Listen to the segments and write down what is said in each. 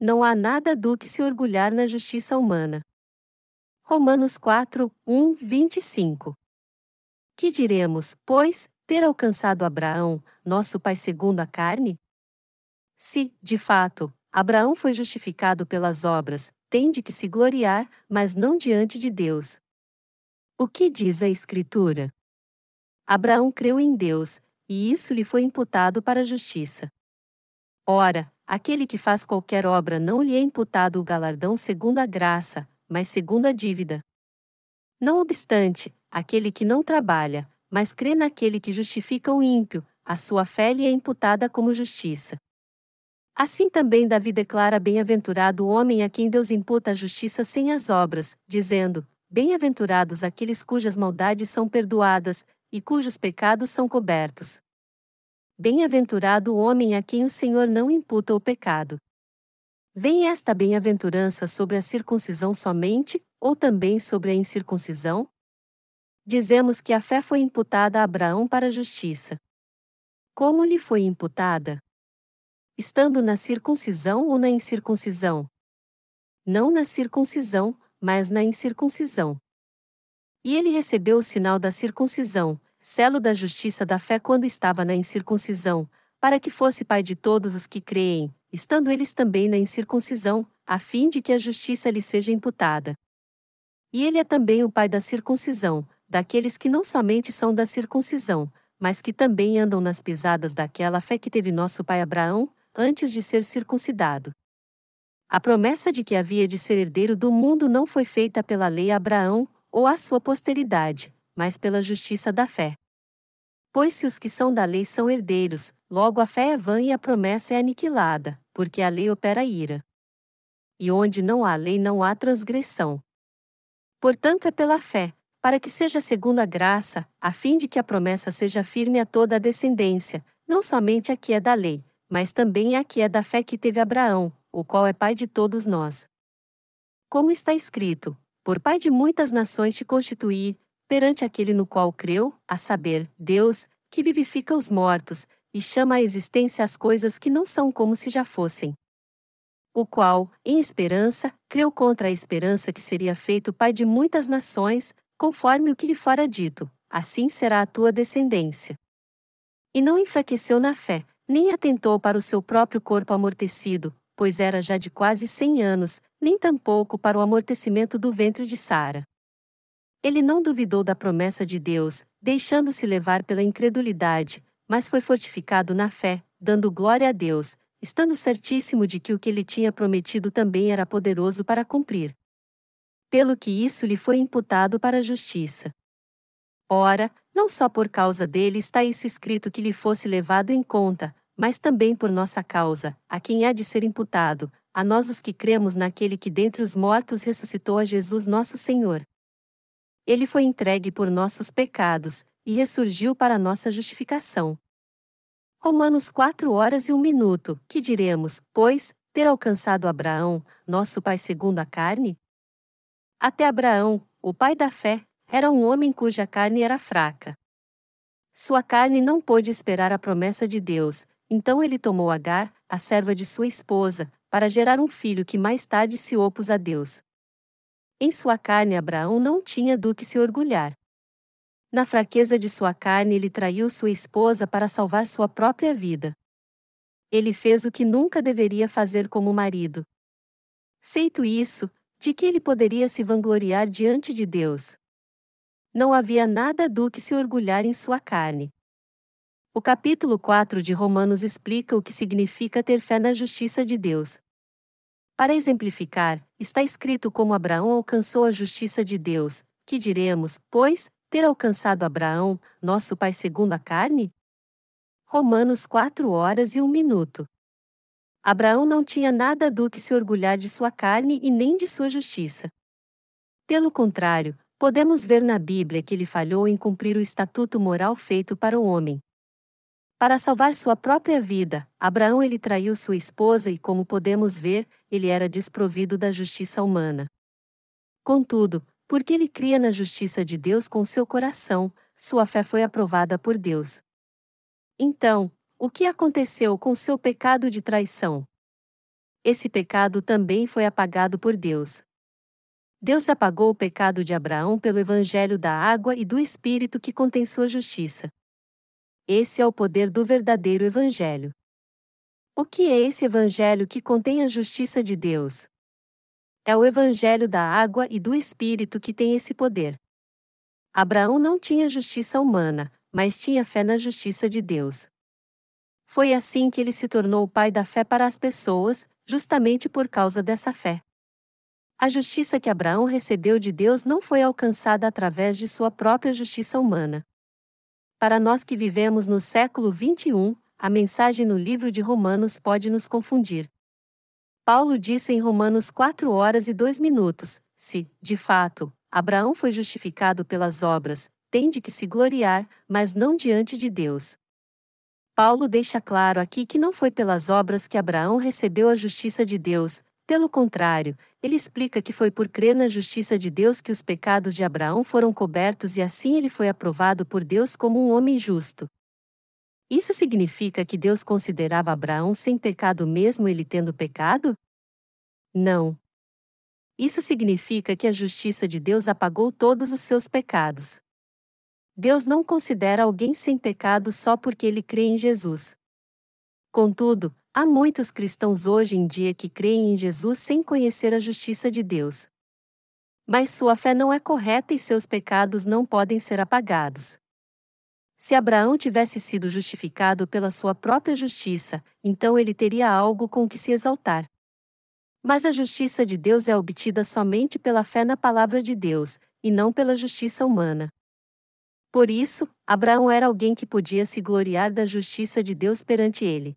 não há nada do que se orgulhar na justiça humana. Romanos 4, 1, 25. Que diremos, pois, ter alcançado Abraão, nosso pai segundo a carne? Se, de fato, Abraão foi justificado pelas obras, tem de que se gloriar, mas não diante de Deus. O que diz a Escritura? Abraão creu em Deus, e isso lhe foi imputado para a justiça. Ora, aquele que faz qualquer obra não lhe é imputado o galardão segundo a graça, mas segundo a dívida. Não obstante, aquele que não trabalha, mas crê naquele que justifica o ímpio, a sua fé lhe é imputada como justiça. Assim também Davi declara bem-aventurado o homem a quem Deus imputa a justiça sem as obras, dizendo: Bem-aventurados aqueles cujas maldades são perdoadas e cujos pecados são cobertos. Bem-aventurado o homem a quem o Senhor não imputa o pecado. Vem esta bem-aventurança sobre a circuncisão somente, ou também sobre a incircuncisão? Dizemos que a fé foi imputada a Abraão para a justiça. Como lhe foi imputada? Estando na circuncisão ou na incircuncisão? Não na circuncisão, mas na incircuncisão. E ele recebeu o sinal da circuncisão, selo da justiça da fé quando estava na incircuncisão, para que fosse pai de todos os que creem, estando eles também na incircuncisão, a fim de que a justiça lhe seja imputada. E ele é também o pai da circuncisão, daqueles que não somente são da circuncisão, mas que também andam nas pisadas daquela fé que teve nosso pai Abraão, antes de ser circuncidado. A promessa de que havia de ser herdeiro do mundo não foi feita pela lei a Abraão, ou à sua posteridade, mas pela justiça da fé. Pois se os que são da lei são herdeiros, logo a fé é vã e a promessa é aniquilada, porque a lei opera ira. E onde não há lei não há transgressão. Portanto é pela fé, para que seja segundo a graça, a fim de que a promessa seja firme a toda a descendência, não somente a que é da lei, mas também a que é da fé que teve Abraão, o qual é pai de todos nós. Como está escrito: por pai de muitas nações te constituir, perante aquele no qual creu, a saber, Deus, que vivifica os mortos, e chama à existência as coisas que não são como se já fossem. O qual, em esperança, creu contra a esperança que seria feito pai de muitas nações, conforme o que lhe fora dito, assim será a tua descendência. E não enfraqueceu na fé, nem atentou para o seu próprio corpo amortecido, pois era já de quase cem anos, nem tampouco para o amortecimento do ventre de Sara. Ele não duvidou da promessa de Deus, deixando-se levar pela incredulidade, mas foi fortificado na fé, dando glória a Deus, estando certíssimo de que o que ele tinha prometido também era poderoso para cumprir. Pelo que isso lhe foi imputado para a justiça. Ora, não só por causa dele está isso escrito que lhe fosse levado em conta, mas também por nossa causa, a quem há de ser imputado, a nós os que cremos naquele que dentre os mortos ressuscitou a Jesus nosso Senhor. Ele foi entregue por nossos pecados, e ressurgiu para nossa justificação. Romanos 4 horas e 1 minuto, que diremos, pois, ter alcançado Abraão, nosso pai segundo a carne? Até Abraão, o pai da fé, era um homem cuja carne era fraca. Sua carne não pôde esperar a promessa de Deus, então ele tomou Agar, a serva de sua esposa, para gerar um filho que mais tarde se opôs a Deus. Em sua carne, Abraão não tinha do que se orgulhar. Na fraqueza de sua carne, ele traiu sua esposa para salvar sua própria vida. Ele fez o que nunca deveria fazer como marido. Feito isso, de que ele poderia se vangloriar diante de Deus? Não havia nada do que se orgulhar em sua carne. O capítulo 4 de Romanos explica o que significa ter fé na justiça de Deus. Para exemplificar, está escrito como Abraão alcançou a justiça de Deus, que diremos, pois, ter alcançado Abraão, nosso pai segundo a carne? Romanos 4 horas e 1 minuto. Abraão não tinha nada do que se orgulhar de sua carne e nem de sua justiça. Pelo contrário, podemos ver na Bíblia que ele falhou em cumprir o estatuto moral feito para o homem. Para salvar sua própria vida, Abraão ele traiu sua esposa e como podemos ver, ele era desprovido da justiça humana. Contudo, porque ele cria na justiça de Deus com seu coração, sua fé foi aprovada por Deus. Então, o que aconteceu com seu pecado de traição? esse pecado também foi apagado por Deus. Deus apagou o pecado de Abraão pelo evangelho da água e do Espírito que contém sua justiça. Esse é o poder do verdadeiro evangelho. O que é esse evangelho que contém a justiça de Deus? É o evangelho da água e do Espírito que tem esse poder. Abraão não tinha justiça humana, mas tinha fé na justiça de Deus. Foi assim que ele se tornou o pai da fé para as pessoas, justamente por causa dessa fé. A justiça que Abraão recebeu de Deus não foi alcançada através de sua própria justiça humana. Para nós que vivemos no século 21, a mensagem no livro de Romanos pode nos confundir. Paulo disse em Romanos 4 horas e 2 minutos: se, de fato, Abraão foi justificado pelas obras, tem de que se gloriar, mas não diante de Deus. Paulo deixa claro aqui que não foi pelas obras que Abraão recebeu a justiça de Deus, pelo contrário, ele explica que foi por crer na justiça de Deus que os pecados de Abraão foram cobertos e assim ele foi aprovado por Deus como um homem justo. Isso significa que Deus considerava Abraão sem pecado mesmo ele tendo pecado? Não. Isso significa que a justiça de Deus apagou todos os seus pecados. Deus não considera alguém sem pecado só porque ele crê em Jesus. Contudo, Há muitos cristãos hoje em dia que creem em Jesus sem conhecer a justiça de Deus. Mas sua fé não é correta e seus pecados não podem ser apagados. Se Abraão tivesse sido justificado pela sua própria justiça, então ele teria algo com que se exaltar. Mas a justiça de Deus é obtida somente pela fé na palavra de Deus, e não pela justiça humana. Por isso, Abraão era alguém que podia se gloriar da justiça de Deus perante ele.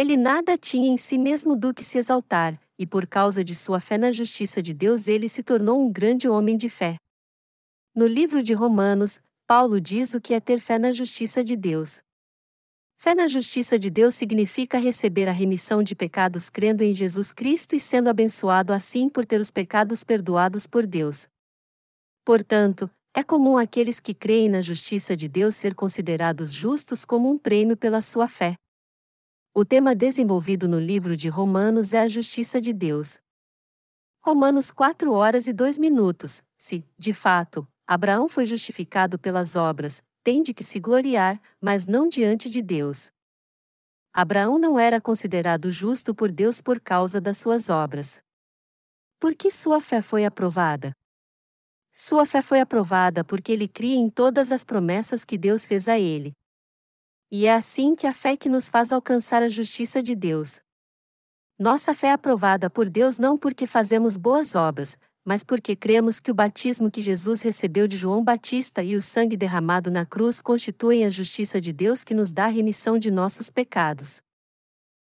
Ele nada tinha em si mesmo do que se exaltar, e por causa de sua fé na justiça de Deus ele se tornou um grande homem de fé. No livro de Romanos, Paulo diz o que é ter fé na justiça de Deus. Fé na justiça de Deus significa receber a remissão de pecados crendo em Jesus Cristo e sendo abençoado assim por ter os pecados perdoados por Deus. Portanto, é comum aqueles que creem na justiça de Deus ser considerados justos como um prêmio pela sua fé. O tema desenvolvido no livro de Romanos é a justiça de Deus. Romanos 4 horas e 2 minutos. Se, de fato, Abraão foi justificado pelas obras, tem de que se gloriar, mas não diante de Deus. Abraão não era considerado justo por Deus por causa das suas obras. Por que sua fé foi aprovada? Sua fé foi aprovada porque ele cria em todas as promessas que Deus fez a ele. E é assim que a fé que nos faz alcançar a justiça de Deus. Nossa fé é aprovada por Deus não porque fazemos boas obras, mas porque cremos que o batismo que Jesus recebeu de João Batista e o sangue derramado na cruz constituem a justiça de Deus que nos dá a remissão de nossos pecados.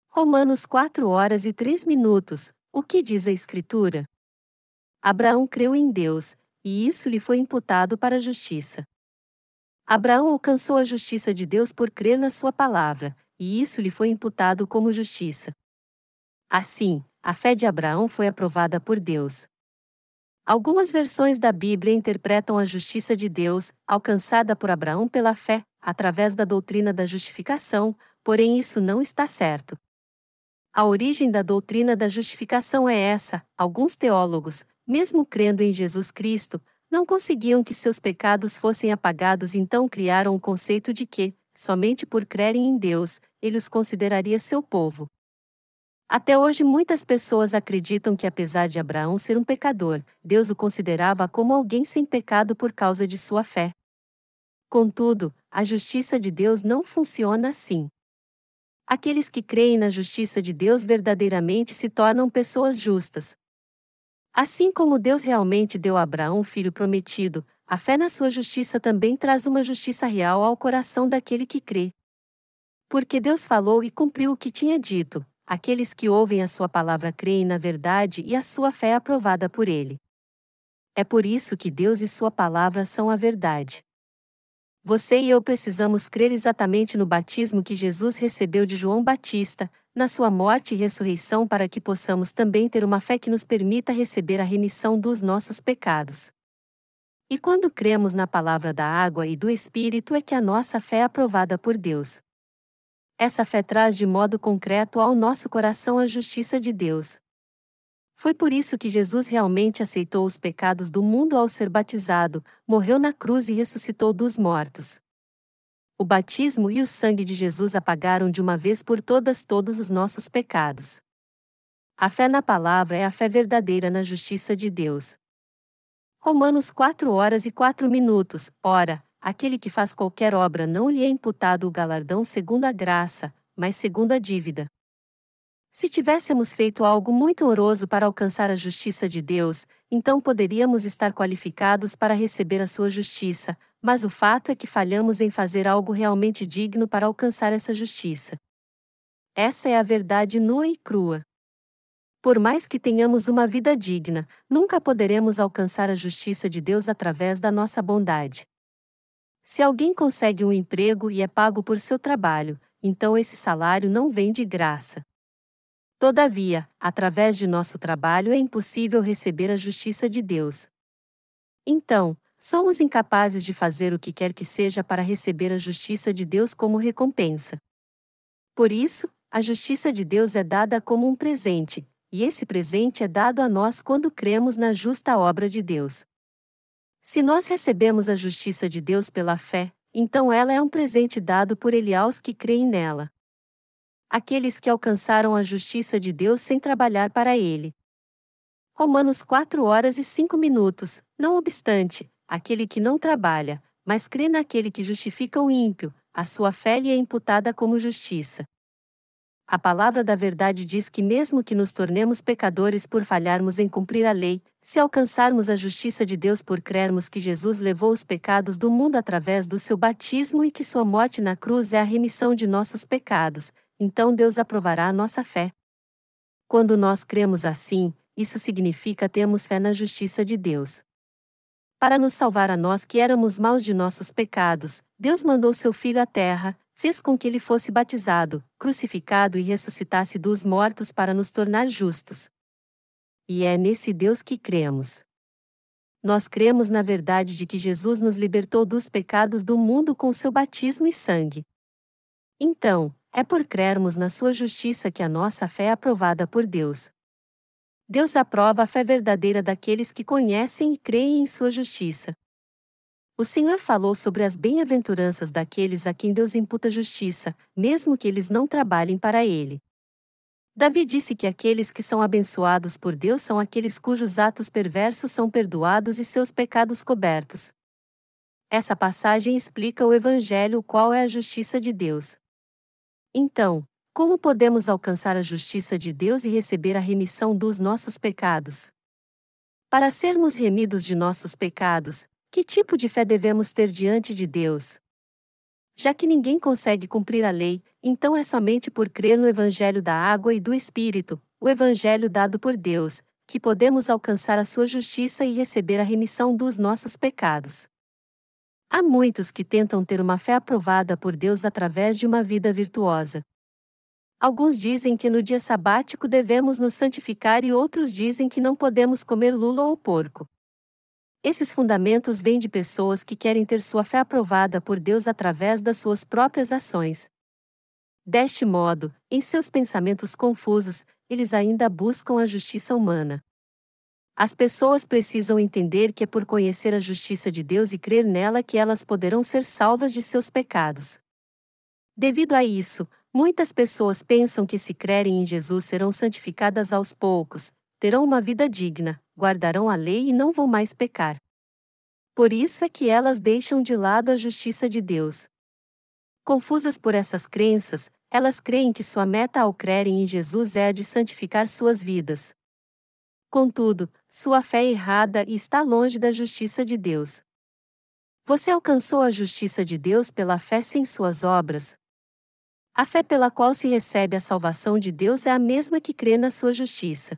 Romanos 4 horas e 3 minutos. O que diz a Escritura? Abraão creu em Deus, e isso lhe foi imputado para a justiça. Abraão alcançou a justiça de Deus por crer na sua palavra, e isso lhe foi imputado como justiça. Assim, a fé de Abraão foi aprovada por Deus. Algumas versões da Bíblia interpretam a justiça de Deus, alcançada por Abraão pela fé, através da doutrina da justificação, porém isso não está certo. A origem da doutrina da justificação é essa: alguns teólogos, mesmo crendo em Jesus Cristo, não conseguiam que seus pecados fossem apagados, então criaram o conceito de que, somente por crerem em Deus, ele os consideraria seu povo. Até hoje, muitas pessoas acreditam que, apesar de Abraão ser um pecador, Deus o considerava como alguém sem pecado por causa de sua fé. Contudo, a justiça de Deus não funciona assim. Aqueles que creem na justiça de Deus verdadeiramente se tornam pessoas justas, Assim como Deus realmente deu a Abraão o filho prometido, a fé na sua justiça também traz uma justiça real ao coração daquele que crê. Porque Deus falou e cumpriu o que tinha dito, aqueles que ouvem a sua palavra creem na verdade e a sua fé é aprovada por ele. É por isso que Deus e sua palavra são a verdade. Você e eu precisamos crer exatamente no batismo que Jesus recebeu de João Batista, na sua morte e ressurreição para que possamos também ter uma fé que nos permita receber a remissão dos nossos pecados. E quando cremos na palavra da água e do Espírito é que a nossa fé é aprovada por Deus. Essa fé traz de modo concreto ao nosso coração a justiça de Deus. Foi por isso que Jesus realmente aceitou os pecados do mundo ao ser batizado, morreu na cruz e ressuscitou dos mortos. O batismo e o sangue de Jesus apagaram de uma vez por todas todos os nossos pecados. A fé na palavra é a fé verdadeira na justiça de Deus. Romanos 4 horas e 4 minutos. Ora, aquele que faz qualquer obra não lhe é imputado o galardão segundo a graça, mas segundo a dívida. Se tivéssemos feito algo muito honroso para alcançar a justiça de Deus, então poderíamos estar qualificados para receber a sua justiça, mas o fato é que falhamos em fazer algo realmente digno para alcançar essa justiça. Essa é a verdade nua e crua. Por mais que tenhamos uma vida digna, nunca poderemos alcançar a justiça de Deus através da nossa bondade. Se alguém consegue um emprego e é pago por seu trabalho, então esse salário não vem de graça. Todavia, através de nosso trabalho é impossível receber a justiça de Deus. Então, somos incapazes de fazer o que quer que seja para receber a justiça de Deus como recompensa. Por isso, a justiça de Deus é dada como um presente, e esse presente é dado a nós quando cremos na justa obra de Deus. Se nós recebemos a justiça de Deus pela fé, então ela é um presente dado por Ele aos que creem nela. Aqueles que alcançaram a justiça de Deus sem trabalhar para Ele. Romanos 4 horas e 5 minutos. Não obstante, aquele que não trabalha, mas crê naquele que justifica o ímpio, a sua fé lhe é imputada como justiça. A palavra da verdade diz que, mesmo que nos tornemos pecadores por falharmos em cumprir a lei, se alcançarmos a justiça de Deus por crermos que Jesus levou os pecados do mundo através do seu batismo e que sua morte na cruz é a remissão de nossos pecados, então Deus aprovará a nossa fé. Quando nós cremos assim, isso significa termos fé na justiça de Deus. Para nos salvar a nós que éramos maus de nossos pecados, Deus mandou seu Filho à terra, fez com que ele fosse batizado, crucificado e ressuscitasse dos mortos para nos tornar justos. E é nesse Deus que cremos. Nós cremos na verdade de que Jesus nos libertou dos pecados do mundo com seu batismo e sangue. Então, é por crermos na sua justiça que a nossa fé é aprovada por Deus. Deus aprova a fé verdadeira daqueles que conhecem e creem em sua justiça. O Senhor falou sobre as bem-aventuranças daqueles a quem Deus imputa justiça, mesmo que eles não trabalhem para ele. Davi disse que aqueles que são abençoados por Deus são aqueles cujos atos perversos são perdoados e seus pecados cobertos. Essa passagem explica o Evangelho, qual é a justiça de Deus. Então, como podemos alcançar a justiça de Deus e receber a remissão dos nossos pecados? Para sermos remidos de nossos pecados, que tipo de fé devemos ter diante de Deus? Já que ninguém consegue cumprir a lei, então é somente por crer no Evangelho da água e do Espírito, o Evangelho dado por Deus, que podemos alcançar a sua justiça e receber a remissão dos nossos pecados. Há muitos que tentam ter uma fé aprovada por Deus através de uma vida virtuosa. Alguns dizem que no dia sabático devemos nos santificar e outros dizem que não podemos comer lula ou porco. Esses fundamentos vêm de pessoas que querem ter sua fé aprovada por Deus através das suas próprias ações. Deste modo, em seus pensamentos confusos, eles ainda buscam a justiça humana. As pessoas precisam entender que é por conhecer a justiça de Deus e crer nela que elas poderão ser salvas de seus pecados. Devido a isso, Muitas pessoas pensam que se crerem em Jesus serão santificadas aos poucos, terão uma vida digna, guardarão a lei e não vão mais pecar. Por isso é que elas deixam de lado a justiça de Deus. Confusas por essas crenças, elas creem que sua meta ao crerem em Jesus é a de santificar suas vidas. Contudo, sua fé é errada e está longe da justiça de Deus. Você alcançou a justiça de Deus pela fé sem suas obras, a fé pela qual se recebe a salvação de Deus é a mesma que crê na sua justiça.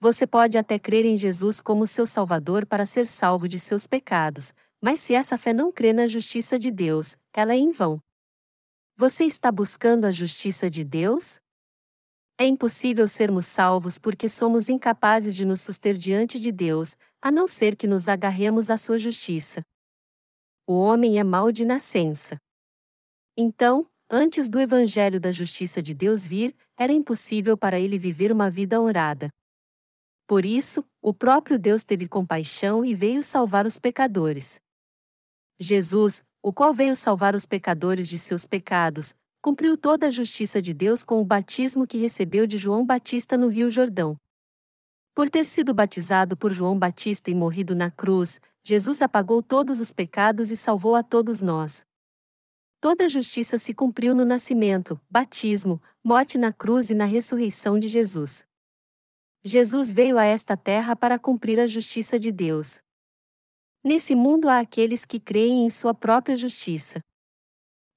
Você pode até crer em Jesus como seu Salvador para ser salvo de seus pecados, mas se essa fé não crê na justiça de Deus, ela é em vão. Você está buscando a justiça de Deus? É impossível sermos salvos porque somos incapazes de nos suster diante de Deus, a não ser que nos agarremos à sua justiça. O homem é mau de nascença. Então, antes do evangelho da justiça de Deus vir, era impossível para ele viver uma vida honrada. Por isso, o próprio Deus teve compaixão e veio salvar os pecadores. Jesus, o qual veio salvar os pecadores de seus pecados, cumpriu toda a justiça de Deus com o batismo que recebeu de João Batista no Rio Jordão. Por ter sido batizado por João Batista e morrido na cruz, Jesus apagou todos os pecados e salvou a todos nós. Toda a justiça se cumpriu no nascimento, batismo, morte na cruz e na ressurreição de Jesus. Jesus veio a esta terra para cumprir a justiça de Deus. Nesse mundo há aqueles que creem em sua própria justiça.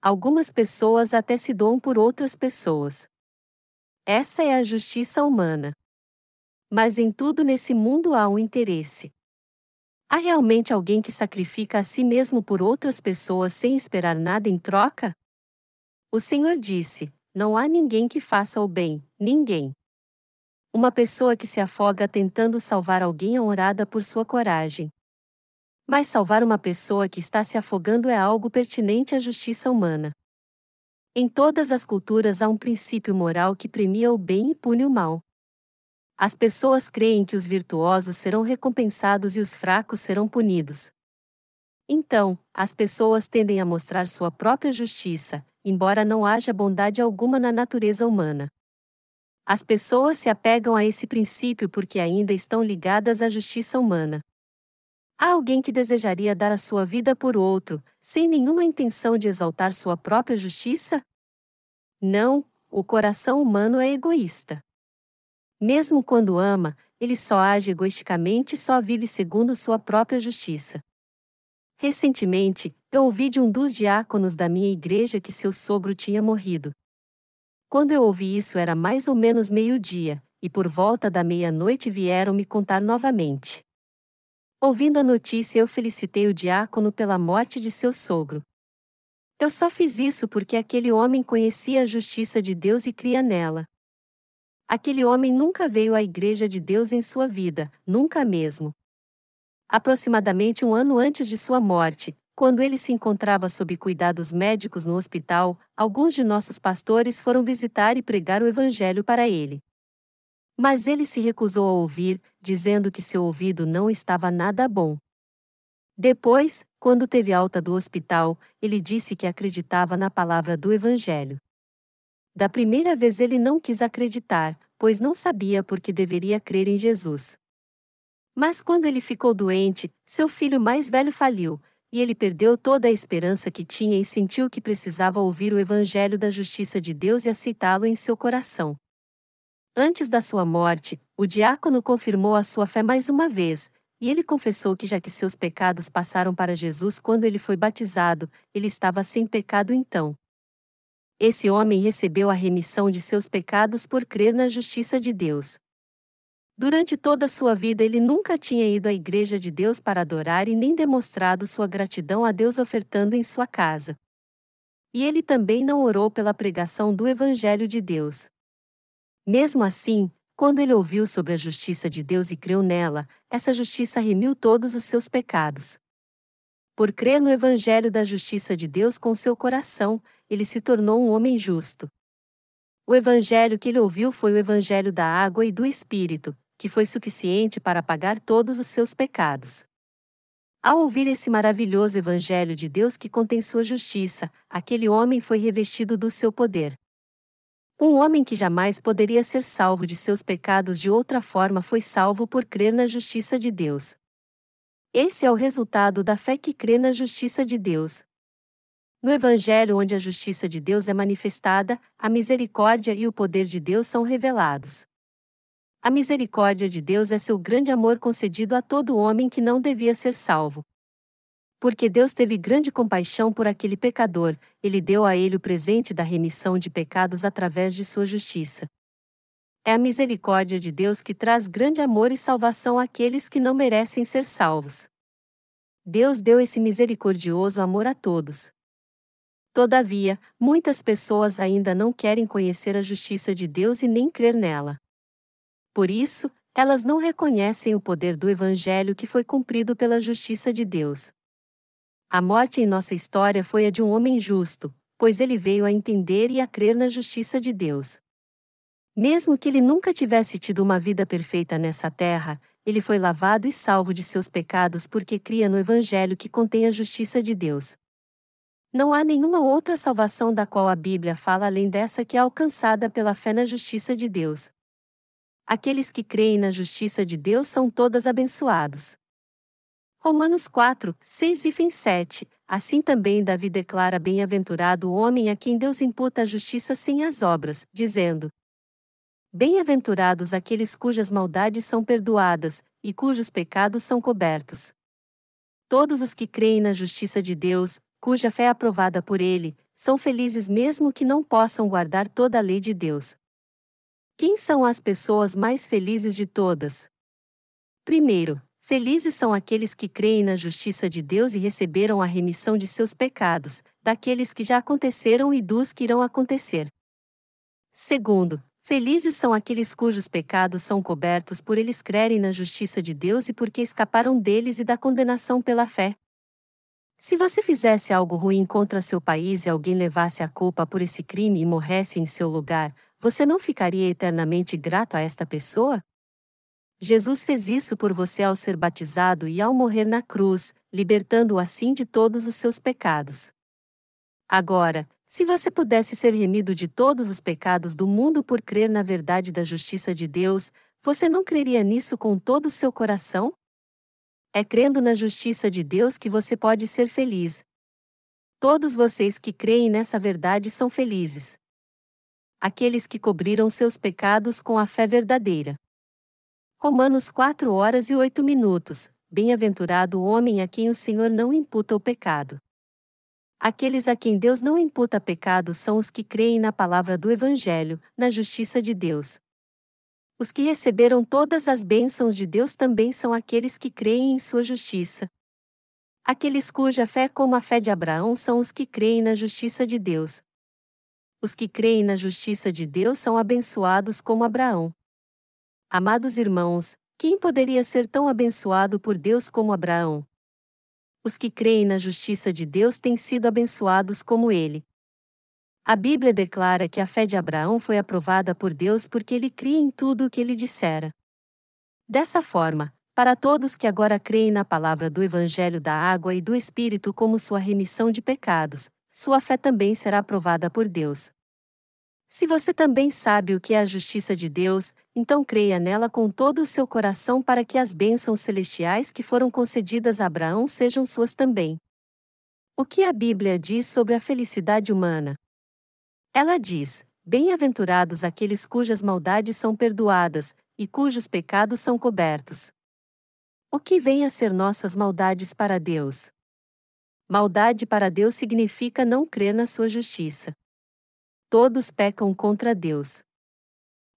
Algumas pessoas até se doam por outras pessoas. Essa é a justiça humana. Mas em tudo nesse mundo há um interesse. Há realmente alguém que sacrifica a si mesmo por outras pessoas sem esperar nada em troca? O Senhor disse: Não há ninguém que faça o bem, ninguém. Uma pessoa que se afoga tentando salvar alguém é honrada por sua coragem. Mas salvar uma pessoa que está se afogando é algo pertinente à justiça humana. Em todas as culturas há um princípio moral que premia o bem e pune o mal. As pessoas creem que os virtuosos serão recompensados e os fracos serão punidos. Então, as pessoas tendem a mostrar sua própria justiça, embora não haja bondade alguma na natureza humana. As pessoas se apegam a esse princípio porque ainda estão ligadas à justiça humana. Há alguém que desejaria dar a sua vida por outro, sem nenhuma intenção de exaltar sua própria justiça? Não, o coração humano é egoísta. Mesmo quando ama, ele só age egoisticamente e só vive segundo sua própria justiça. Recentemente, eu ouvi de um dos diáconos da minha igreja que seu sogro tinha morrido. Quando eu ouvi isso era mais ou menos meio-dia, e por volta da meia-noite vieram me contar novamente. Ouvindo a notícia, eu felicitei o diácono pela morte de seu sogro. Eu só fiz isso porque aquele homem conhecia a justiça de Deus e cria nela. Aquele homem nunca veio à Igreja de Deus em sua vida, nunca mesmo. Aproximadamente um ano antes de sua morte, quando ele se encontrava sob cuidados médicos no hospital, alguns de nossos pastores foram visitar e pregar o Evangelho para ele. Mas ele se recusou a ouvir, dizendo que seu ouvido não estava nada bom. Depois, quando teve alta do hospital, ele disse que acreditava na palavra do Evangelho. Da primeira vez ele não quis acreditar, pois não sabia por que deveria crer em Jesus. Mas quando ele ficou doente, seu filho mais velho faliu, e ele perdeu toda a esperança que tinha e sentiu que precisava ouvir o Evangelho da justiça de Deus e aceitá-lo em seu coração. Antes da sua morte, o diácono confirmou a sua fé mais uma vez, e ele confessou que, já que seus pecados passaram para Jesus quando ele foi batizado, ele estava sem pecado então. Esse homem recebeu a remissão de seus pecados por crer na justiça de Deus. Durante toda a sua vida ele nunca tinha ido à Igreja de Deus para adorar e nem demonstrado sua gratidão a Deus ofertando em sua casa. E ele também não orou pela pregação do Evangelho de Deus. Mesmo assim, quando ele ouviu sobre a justiça de Deus e creu nela, essa justiça remiu todos os seus pecados. Por crer no Evangelho da justiça de Deus com seu coração, ele se tornou um homem justo. O Evangelho que ele ouviu foi o Evangelho da água e do Espírito, que foi suficiente para pagar todos os seus pecados. Ao ouvir esse maravilhoso Evangelho de Deus que contém sua justiça, aquele homem foi revestido do seu poder. Um homem que jamais poderia ser salvo de seus pecados de outra forma foi salvo por crer na justiça de Deus. Esse é o resultado da fé que crê na justiça de Deus. No Evangelho, onde a justiça de Deus é manifestada, a misericórdia e o poder de Deus são revelados. A misericórdia de Deus é seu grande amor concedido a todo homem que não devia ser salvo. Porque Deus teve grande compaixão por aquele pecador, ele deu a ele o presente da remissão de pecados através de sua justiça. É a misericórdia de Deus que traz grande amor e salvação àqueles que não merecem ser salvos. Deus deu esse misericordioso amor a todos. Todavia, muitas pessoas ainda não querem conhecer a justiça de Deus e nem crer nela. Por isso, elas não reconhecem o poder do Evangelho que foi cumprido pela justiça de Deus. A morte em nossa história foi a de um homem justo, pois ele veio a entender e a crer na justiça de Deus. Mesmo que ele nunca tivesse tido uma vida perfeita nessa terra, ele foi lavado e salvo de seus pecados porque cria no Evangelho que contém a justiça de Deus. Não há nenhuma outra salvação da qual a Bíblia fala além dessa que é alcançada pela fé na justiça de Deus. Aqueles que creem na justiça de Deus são todas abençoados. Romanos 4, 6 e 7 Assim também Davi declara bem-aventurado o homem a quem Deus imputa a justiça sem as obras, dizendo: Bem-aventurados aqueles cujas maldades são perdoadas, e cujos pecados são cobertos. Todos os que creem na justiça de Deus, cuja fé é aprovada por Ele, são felizes mesmo que não possam guardar toda a lei de Deus. Quem são as pessoas mais felizes de todas? Primeiro, felizes são aqueles que creem na justiça de Deus e receberam a remissão de seus pecados, daqueles que já aconteceram e dos que irão acontecer. Segundo, Felizes são aqueles cujos pecados são cobertos por eles crerem na justiça de Deus e porque escaparam deles e da condenação pela fé. Se você fizesse algo ruim contra seu país e alguém levasse a culpa por esse crime e morresse em seu lugar, você não ficaria eternamente grato a esta pessoa? Jesus fez isso por você ao ser batizado e ao morrer na cruz, libertando-o assim de todos os seus pecados. Agora, se você pudesse ser remido de todos os pecados do mundo por crer na verdade da justiça de Deus, você não creria nisso com todo o seu coração? É crendo na justiça de Deus que você pode ser feliz. Todos vocês que creem nessa verdade são felizes. Aqueles que cobriram seus pecados com a fé verdadeira. Romanos 4 horas e 8 minutos. Bem-aventurado o homem a quem o Senhor não imputa o pecado. Aqueles a quem Deus não imputa pecado são os que creem na palavra do Evangelho, na justiça de Deus. Os que receberam todas as bênçãos de Deus também são aqueles que creem em sua justiça. Aqueles cuja fé como a fé de Abraão são os que creem na justiça de Deus. Os que creem na justiça de Deus são abençoados como Abraão. Amados irmãos, quem poderia ser tão abençoado por Deus como Abraão? os que creem na justiça de Deus têm sido abençoados como ele. A Bíblia declara que a fé de Abraão foi aprovada por Deus porque ele cria em tudo o que ele dissera. Dessa forma, para todos que agora creem na palavra do Evangelho da Água e do Espírito como sua remissão de pecados, sua fé também será aprovada por Deus. Se você também sabe o que é a justiça de Deus, então creia nela com todo o seu coração para que as bênçãos celestiais que foram concedidas a Abraão sejam suas também. O que a Bíblia diz sobre a felicidade humana? Ela diz: Bem-aventurados aqueles cujas maldades são perdoadas e cujos pecados são cobertos. O que vem a ser nossas maldades para Deus? Maldade para Deus significa não crer na sua justiça todos pecam contra Deus.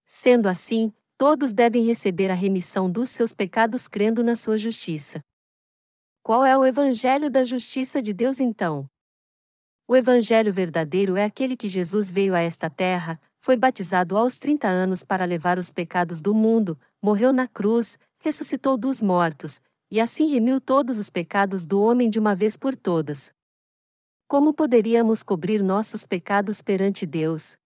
Sendo assim, todos devem receber a remissão dos seus pecados crendo na sua justiça. Qual é o Evangelho da justiça de Deus então? O Evangelho verdadeiro é aquele que Jesus veio a esta terra, foi batizado aos 30 anos para levar os pecados do mundo, morreu na cruz, ressuscitou dos mortos, e assim remiu todos os pecados do homem de uma vez por todas. Como poderíamos cobrir nossos pecados perante Deus?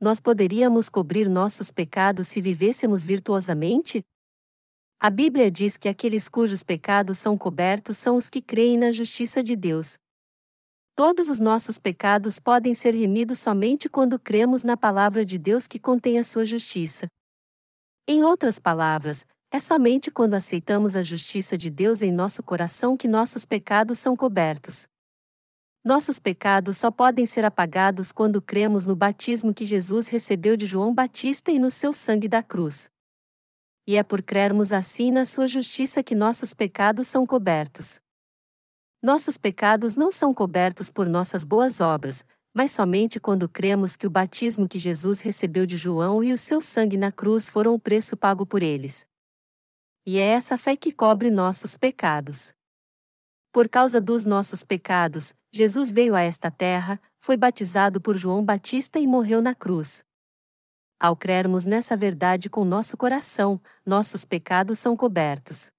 Nós poderíamos cobrir nossos pecados se vivêssemos virtuosamente? A Bíblia diz que aqueles cujos pecados são cobertos são os que creem na justiça de Deus. Todos os nossos pecados podem ser remidos somente quando cremos na palavra de Deus que contém a sua justiça. Em outras palavras, é somente quando aceitamos a justiça de Deus em nosso coração que nossos pecados são cobertos. Nossos pecados só podem ser apagados quando cremos no batismo que Jesus recebeu de João Batista e no seu sangue da cruz. E é por crermos assim na sua justiça que nossos pecados são cobertos. Nossos pecados não são cobertos por nossas boas obras, mas somente quando cremos que o batismo que Jesus recebeu de João e o seu sangue na cruz foram o preço pago por eles. E é essa fé que cobre nossos pecados. Por causa dos nossos pecados, Jesus veio a esta terra, foi batizado por João Batista e morreu na cruz. Ao crermos nessa verdade com nosso coração, nossos pecados são cobertos.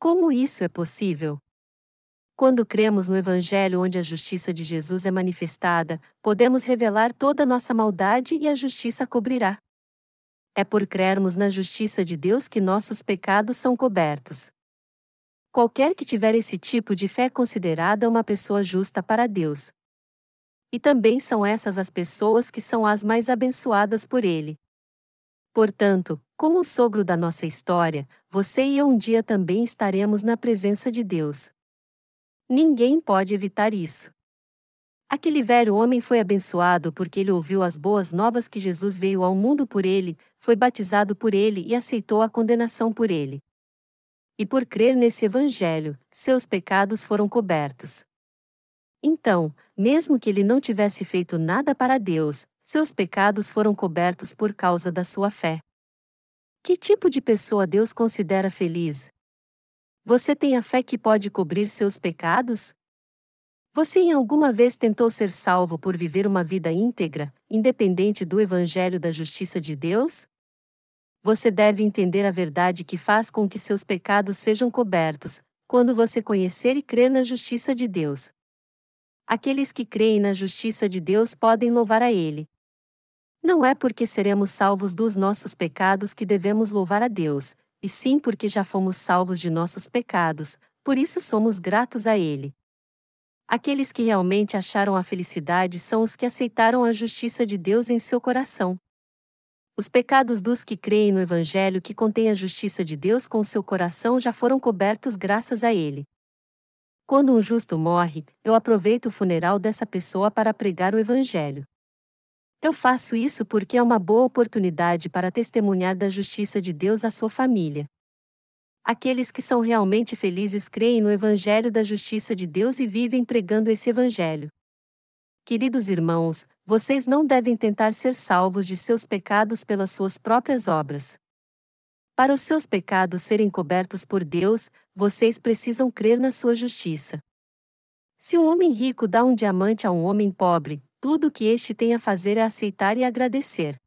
Como isso é possível? Quando cremos no Evangelho onde a justiça de Jesus é manifestada, podemos revelar toda nossa maldade e a justiça cobrirá. É por crermos na justiça de Deus que nossos pecados são cobertos. Qualquer que tiver esse tipo de fé é considerada uma pessoa justa para Deus. E também são essas as pessoas que são as mais abençoadas por Ele. Portanto, como o sogro da nossa história, você e eu um dia também estaremos na presença de Deus. Ninguém pode evitar isso. Aquele velho homem foi abençoado porque ele ouviu as boas novas que Jesus veio ao mundo por ele, foi batizado por ele e aceitou a condenação por ele. E por crer nesse evangelho, seus pecados foram cobertos. Então, mesmo que ele não tivesse feito nada para Deus, seus pecados foram cobertos por causa da sua fé. Que tipo de pessoa Deus considera feliz? Você tem a fé que pode cobrir seus pecados? Você em alguma vez tentou ser salvo por viver uma vida íntegra, independente do Evangelho da Justiça de Deus? Você deve entender a verdade que faz com que seus pecados sejam cobertos, quando você conhecer e crer na justiça de Deus. Aqueles que creem na justiça de Deus podem louvar a Ele. Não é porque seremos salvos dos nossos pecados que devemos louvar a Deus, e sim porque já fomos salvos de nossos pecados, por isso somos gratos a Ele. Aqueles que realmente acharam a felicidade são os que aceitaram a justiça de Deus em seu coração. Os pecados dos que creem no Evangelho que contém a justiça de Deus com seu coração já foram cobertos graças a ele. Quando um justo morre, eu aproveito o funeral dessa pessoa para pregar o Evangelho. Eu faço isso porque é uma boa oportunidade para testemunhar da justiça de Deus à sua família. Aqueles que são realmente felizes creem no Evangelho da justiça de Deus e vivem pregando esse Evangelho. Queridos irmãos, vocês não devem tentar ser salvos de seus pecados pelas suas próprias obras. Para os seus pecados serem cobertos por Deus, vocês precisam crer na sua justiça. Se um homem rico dá um diamante a um homem pobre, tudo o que este tem a fazer é aceitar e agradecer.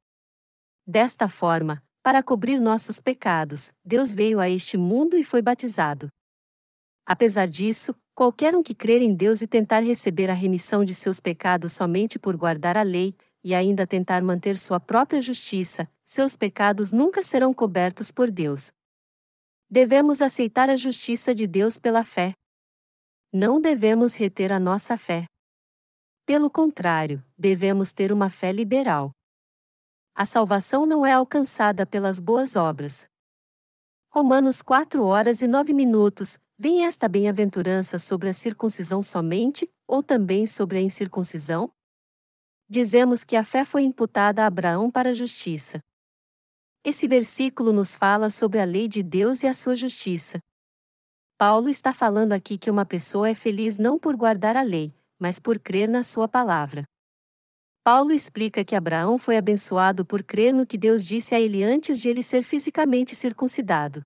Desta forma, para cobrir nossos pecados, Deus veio a este mundo e foi batizado. Apesar disso, Qualquer um que crer em Deus e tentar receber a remissão de seus pecados somente por guardar a lei, e ainda tentar manter sua própria justiça, seus pecados nunca serão cobertos por Deus. Devemos aceitar a justiça de Deus pela fé. Não devemos reter a nossa fé. Pelo contrário, devemos ter uma fé liberal. A salvação não é alcançada pelas boas obras. Romanos 4 horas e 9 minutos, Vem esta bem-aventurança sobre a circuncisão somente, ou também sobre a incircuncisão? Dizemos que a fé foi imputada a Abraão para a justiça. Esse versículo nos fala sobre a lei de Deus e a sua justiça. Paulo está falando aqui que uma pessoa é feliz não por guardar a lei, mas por crer na sua palavra. Paulo explica que Abraão foi abençoado por crer no que Deus disse a ele antes de ele ser fisicamente circuncidado.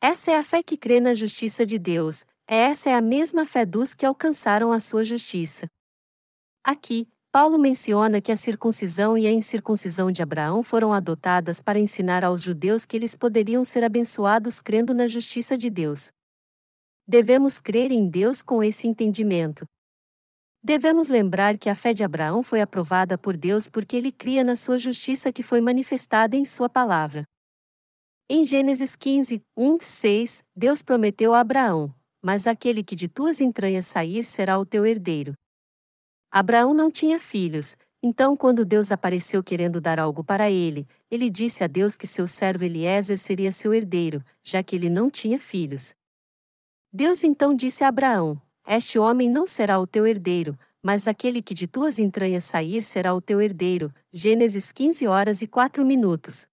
Essa é a fé que crê na justiça de Deus, essa é a mesma fé dos que alcançaram a sua justiça. Aqui, Paulo menciona que a circuncisão e a incircuncisão de Abraão foram adotadas para ensinar aos judeus que eles poderiam ser abençoados crendo na justiça de Deus. Devemos crer em Deus com esse entendimento. Devemos lembrar que a fé de Abraão foi aprovada por Deus porque ele cria na sua justiça que foi manifestada em sua palavra. Em Gênesis 15, 1, 6, Deus prometeu a Abraão: Mas aquele que de tuas entranhas sair será o teu herdeiro. Abraão não tinha filhos, então, quando Deus apareceu querendo dar algo para ele, ele disse a Deus que seu servo Eliezer seria seu herdeiro, já que ele não tinha filhos. Deus então disse a Abraão: Este homem não será o teu herdeiro, mas aquele que de tuas entranhas sair será o teu herdeiro. Gênesis 15 horas e 4 minutos.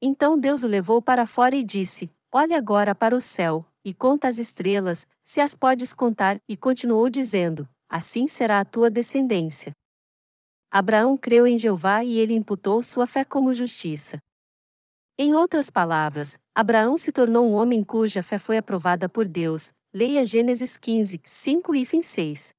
Então Deus o levou para fora e disse: Olhe agora para o céu, e conta as estrelas, se as podes contar, e continuou dizendo: Assim será a tua descendência. Abraão creu em Jeová e ele imputou sua fé como justiça. Em outras palavras, Abraão se tornou um homem cuja fé foi aprovada por Deus. Leia Gênesis 15, 5 e fim 6.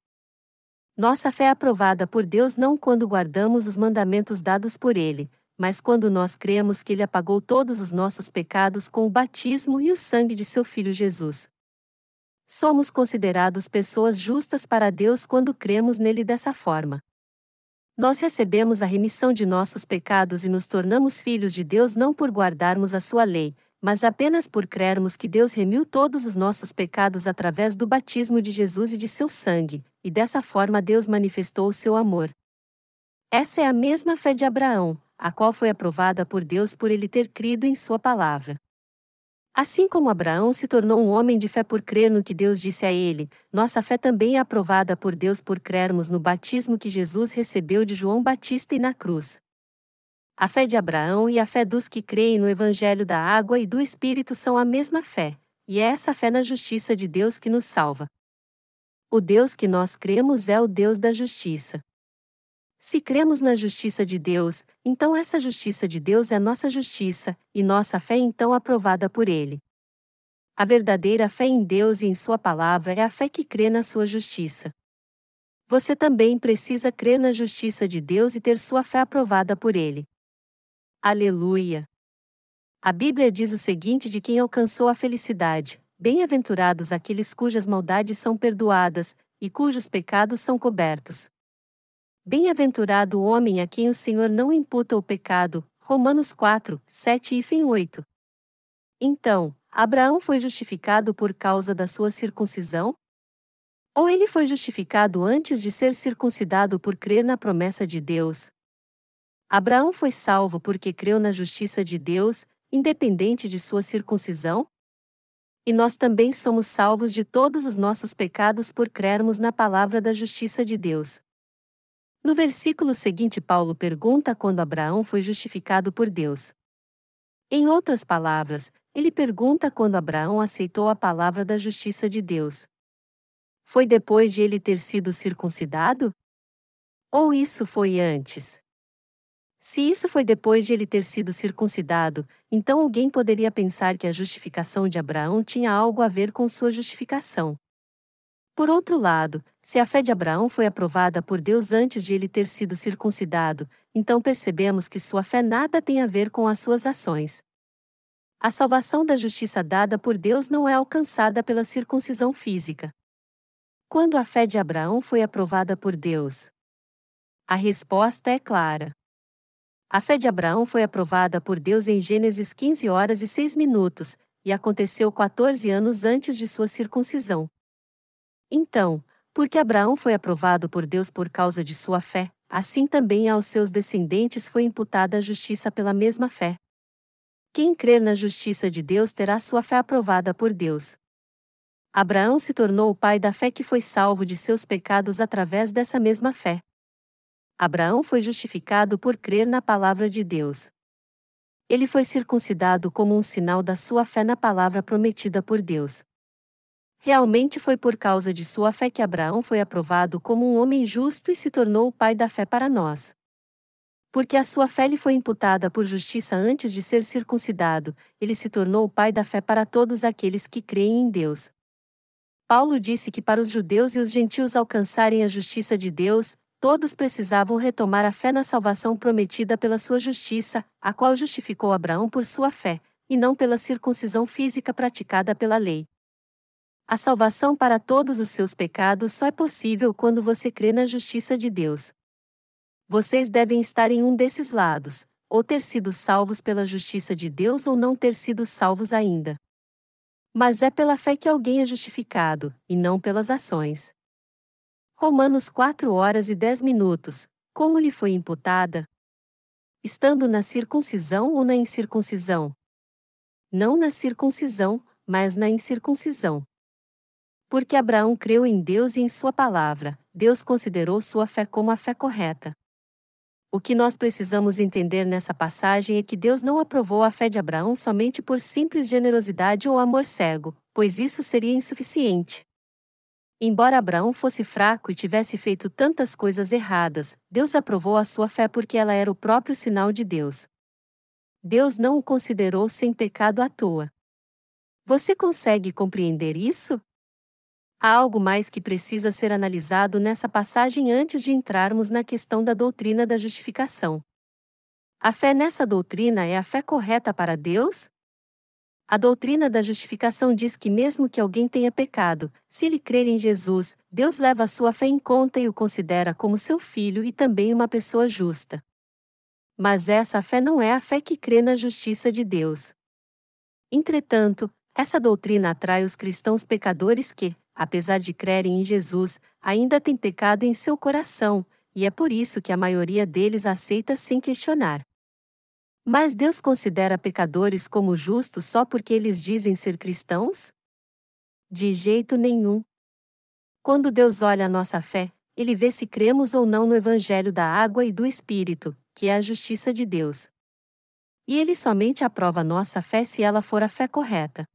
Nossa fé é aprovada por Deus não quando guardamos os mandamentos dados por Ele, mas quando nós cremos que Ele apagou todos os nossos pecados com o batismo e o sangue de seu Filho Jesus. Somos considerados pessoas justas para Deus quando cremos nele dessa forma. Nós recebemos a remissão de nossos pecados e nos tornamos filhos de Deus não por guardarmos a sua lei, mas apenas por crermos que Deus remiu todos os nossos pecados através do batismo de Jesus e de seu sangue, e dessa forma Deus manifestou o seu amor. Essa é a mesma fé de Abraão, a qual foi aprovada por Deus por ele ter crido em sua palavra. Assim como Abraão se tornou um homem de fé por crer no que Deus disse a ele, nossa fé também é aprovada por Deus por crermos no batismo que Jesus recebeu de João Batista e na cruz. A fé de Abraão e a fé dos que creem no Evangelho da água e do Espírito são a mesma fé, e é essa fé na justiça de Deus que nos salva. O Deus que nós cremos é o Deus da justiça. Se cremos na justiça de Deus, então essa justiça de Deus é nossa justiça, e nossa fé então aprovada por Ele. A verdadeira fé em Deus e em Sua palavra é a fé que crê na Sua justiça. Você também precisa crer na justiça de Deus e ter sua fé aprovada por Ele. Aleluia! A Bíblia diz o seguinte de quem alcançou a felicidade: Bem-aventurados aqueles cujas maldades são perdoadas e cujos pecados são cobertos. Bem-aventurado o homem a quem o Senhor não imputa o pecado. Romanos 4, 7 e fim 8. Então, Abraão foi justificado por causa da sua circuncisão? Ou ele foi justificado antes de ser circuncidado por crer na promessa de Deus? Abraão foi salvo porque creu na justiça de Deus, independente de sua circuncisão? E nós também somos salvos de todos os nossos pecados por crermos na palavra da justiça de Deus. No versículo seguinte, Paulo pergunta quando Abraão foi justificado por Deus. Em outras palavras, ele pergunta quando Abraão aceitou a palavra da justiça de Deus. Foi depois de ele ter sido circuncidado? Ou isso foi antes? Se isso foi depois de ele ter sido circuncidado, então alguém poderia pensar que a justificação de Abraão tinha algo a ver com sua justificação. Por outro lado, se a fé de Abraão foi aprovada por Deus antes de ele ter sido circuncidado, então percebemos que sua fé nada tem a ver com as suas ações. A salvação da justiça dada por Deus não é alcançada pela circuncisão física. Quando a fé de Abraão foi aprovada por Deus? A resposta é clara. A fé de Abraão foi aprovada por Deus em Gênesis 15 horas e 6 minutos, e aconteceu 14 anos antes de sua circuncisão. Então, porque Abraão foi aprovado por Deus por causa de sua fé, assim também aos seus descendentes foi imputada a justiça pela mesma fé. Quem crer na justiça de Deus terá sua fé aprovada por Deus. Abraão se tornou o pai da fé que foi salvo de seus pecados através dessa mesma fé. Abraão foi justificado por crer na palavra de Deus. Ele foi circuncidado como um sinal da sua fé na palavra prometida por Deus. Realmente foi por causa de sua fé que Abraão foi aprovado como um homem justo e se tornou o pai da fé para nós. Porque a sua fé lhe foi imputada por justiça antes de ser circuncidado, ele se tornou o pai da fé para todos aqueles que creem em Deus. Paulo disse que para os judeus e os gentios alcançarem a justiça de Deus, todos precisavam retomar a fé na salvação prometida pela sua justiça, a qual justificou Abraão por sua fé, e não pela circuncisão física praticada pela lei. A salvação para todos os seus pecados só é possível quando você crê na justiça de Deus. Vocês devem estar em um desses lados, ou ter sido salvos pela justiça de Deus ou não ter sido salvos ainda. Mas é pela fé que alguém é justificado, e não pelas ações. Romanos 4 horas e 10 minutos. Como lhe foi imputada? Estando na circuncisão ou na incircuncisão? Não na circuncisão, mas na incircuncisão. Porque Abraão creu em Deus e em Sua palavra, Deus considerou sua fé como a fé correta. O que nós precisamos entender nessa passagem é que Deus não aprovou a fé de Abraão somente por simples generosidade ou amor cego, pois isso seria insuficiente. Embora Abraão fosse fraco e tivesse feito tantas coisas erradas, Deus aprovou a sua fé porque ela era o próprio sinal de Deus. Deus não o considerou sem pecado à toa. Você consegue compreender isso? Há algo mais que precisa ser analisado nessa passagem antes de entrarmos na questão da doutrina da justificação. A fé nessa doutrina é a fé correta para Deus? A doutrina da justificação diz que, mesmo que alguém tenha pecado, se ele crer em Jesus, Deus leva a sua fé em conta e o considera como seu filho e também uma pessoa justa. Mas essa fé não é a fé que crê na justiça de Deus. Entretanto, essa doutrina atrai os cristãos pecadores que, apesar de crerem em Jesus, ainda têm pecado em seu coração, e é por isso que a maioria deles aceita sem questionar. Mas Deus considera pecadores como justos só porque eles dizem ser cristãos? De jeito nenhum. Quando Deus olha a nossa fé, ele vê se cremos ou não no Evangelho da água e do Espírito, que é a justiça de Deus. E ele somente aprova nossa fé se ela for a fé correta.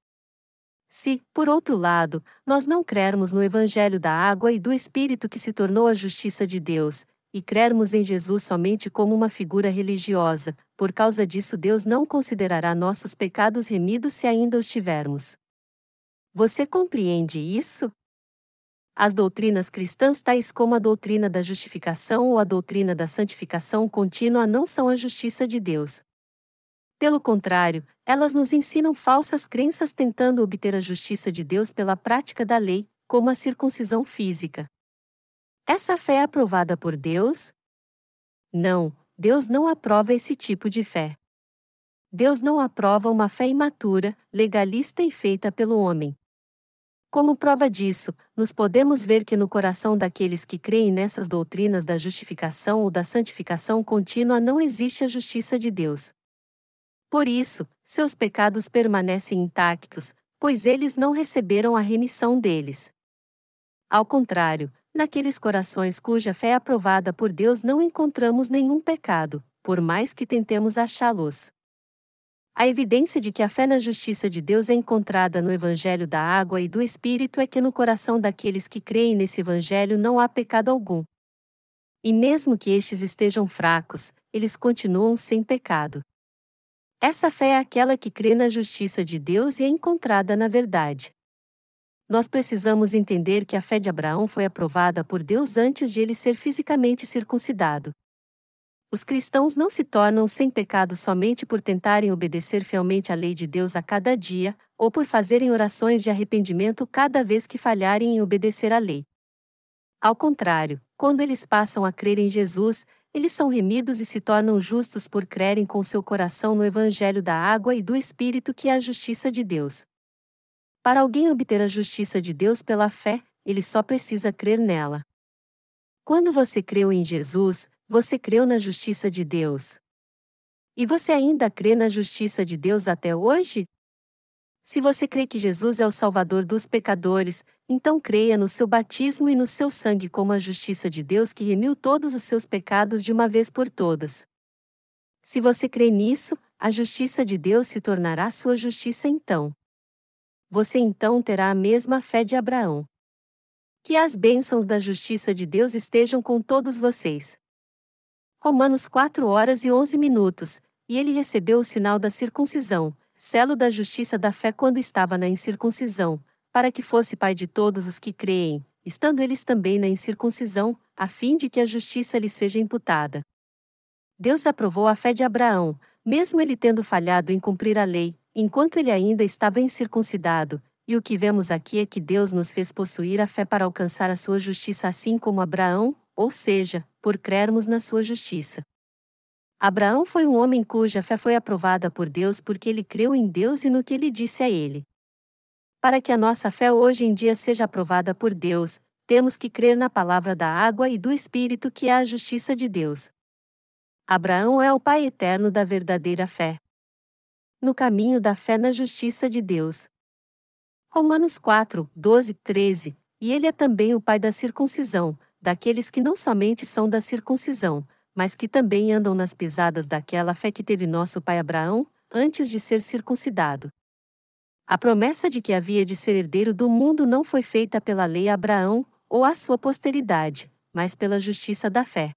Se, por outro lado, nós não crermos no Evangelho da água e do Espírito que se tornou a justiça de Deus, e crermos em Jesus somente como uma figura religiosa, por causa disso Deus não considerará nossos pecados remidos se ainda os tivermos. Você compreende isso? As doutrinas cristãs, tais como a doutrina da justificação ou a doutrina da santificação contínua, não são a justiça de Deus. Pelo contrário, elas nos ensinam falsas crenças tentando obter a justiça de Deus pela prática da lei, como a circuncisão física. Essa fé é aprovada por Deus? Não, Deus não aprova esse tipo de fé. Deus não aprova uma fé imatura, legalista e feita pelo homem. Como prova disso, nos podemos ver que no coração daqueles que creem nessas doutrinas da justificação ou da santificação contínua não existe a justiça de Deus. Por isso, seus pecados permanecem intactos, pois eles não receberam a remissão deles. Ao contrário, naqueles corações cuja fé é aprovada por Deus não encontramos nenhum pecado, por mais que tentemos achá-los. A evidência de que a fé na justiça de Deus é encontrada no Evangelho da Água e do Espírito é que no coração daqueles que creem nesse Evangelho não há pecado algum. E mesmo que estes estejam fracos, eles continuam sem pecado. Essa fé é aquela que crê na justiça de Deus e é encontrada na verdade. Nós precisamos entender que a fé de Abraão foi aprovada por Deus antes de ele ser fisicamente circuncidado. Os cristãos não se tornam sem pecado somente por tentarem obedecer fielmente à lei de Deus a cada dia, ou por fazerem orações de arrependimento cada vez que falharem em obedecer à lei. Ao contrário, quando eles passam a crer em Jesus, eles são remidos e se tornam justos por crerem com seu coração no Evangelho da água e do Espírito que é a justiça de Deus. Para alguém obter a justiça de Deus pela fé, ele só precisa crer nela. Quando você creu em Jesus, você creu na justiça de Deus. E você ainda crê na justiça de Deus até hoje? Se você crê que Jesus é o Salvador dos pecadores, então creia no seu batismo e no seu sangue como a justiça de Deus que remiu todos os seus pecados de uma vez por todas. Se você crê nisso, a justiça de Deus se tornará sua justiça então. Você então terá a mesma fé de Abraão. Que as bênçãos da justiça de Deus estejam com todos vocês. Romanos 4 horas e 11 minutos, e ele recebeu o sinal da circuncisão, selo da justiça da fé quando estava na incircuncisão, para que fosse pai de todos os que creem, estando eles também na incircuncisão, a fim de que a justiça lhe seja imputada. Deus aprovou a fé de Abraão, mesmo ele tendo falhado em cumprir a lei, enquanto ele ainda estava incircuncidado, e o que vemos aqui é que Deus nos fez possuir a fé para alcançar a sua justiça assim como Abraão, ou seja, por crermos na sua justiça. Abraão foi um homem cuja fé foi aprovada por Deus porque ele creu em Deus e no que ele disse a ele. Para que a nossa fé hoje em dia seja aprovada por Deus, temos que crer na palavra da água e do Espírito que é a justiça de Deus. Abraão é o pai eterno da verdadeira fé. No caminho da fé na justiça de Deus. Romanos 4, 12, 13. E ele é também o pai da circuncisão, daqueles que não somente são da circuncisão, mas que também andam nas pisadas daquela fé que teve nosso pai Abraão, antes de ser circuncidado. A promessa de que havia de ser herdeiro do mundo não foi feita pela lei a Abraão, ou à sua posteridade, mas pela justiça da fé.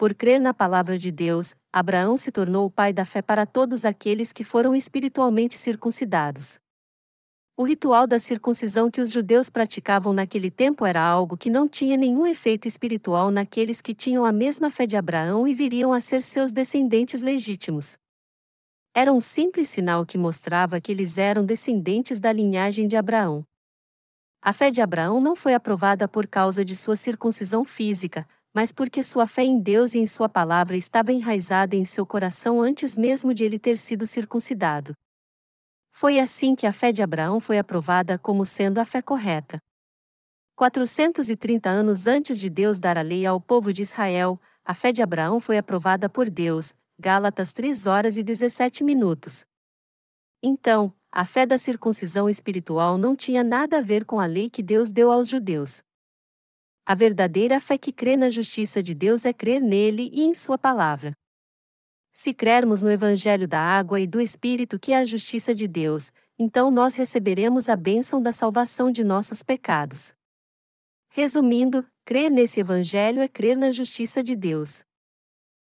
Por crer na palavra de Deus, Abraão se tornou o pai da fé para todos aqueles que foram espiritualmente circuncidados. O ritual da circuncisão que os judeus praticavam naquele tempo era algo que não tinha nenhum efeito espiritual naqueles que tinham a mesma fé de Abraão e viriam a ser seus descendentes legítimos. Era um simples sinal que mostrava que eles eram descendentes da linhagem de Abraão. A fé de Abraão não foi aprovada por causa de sua circuncisão física, mas porque sua fé em Deus e em Sua palavra estava enraizada em seu coração antes mesmo de ele ter sido circuncidado. Foi assim que a fé de Abraão foi aprovada como sendo a fé correta. 430 anos antes de Deus dar a lei ao povo de Israel, a fé de Abraão foi aprovada por Deus. Gálatas 3 horas e 17 minutos. Então, a fé da circuncisão espiritual não tinha nada a ver com a lei que Deus deu aos judeus. A verdadeira fé que crê na justiça de Deus é crer nele e em Sua palavra. Se crermos no Evangelho da água e do Espírito, que é a justiça de Deus, então nós receberemos a bênção da salvação de nossos pecados. Resumindo, crer nesse Evangelho é crer na justiça de Deus.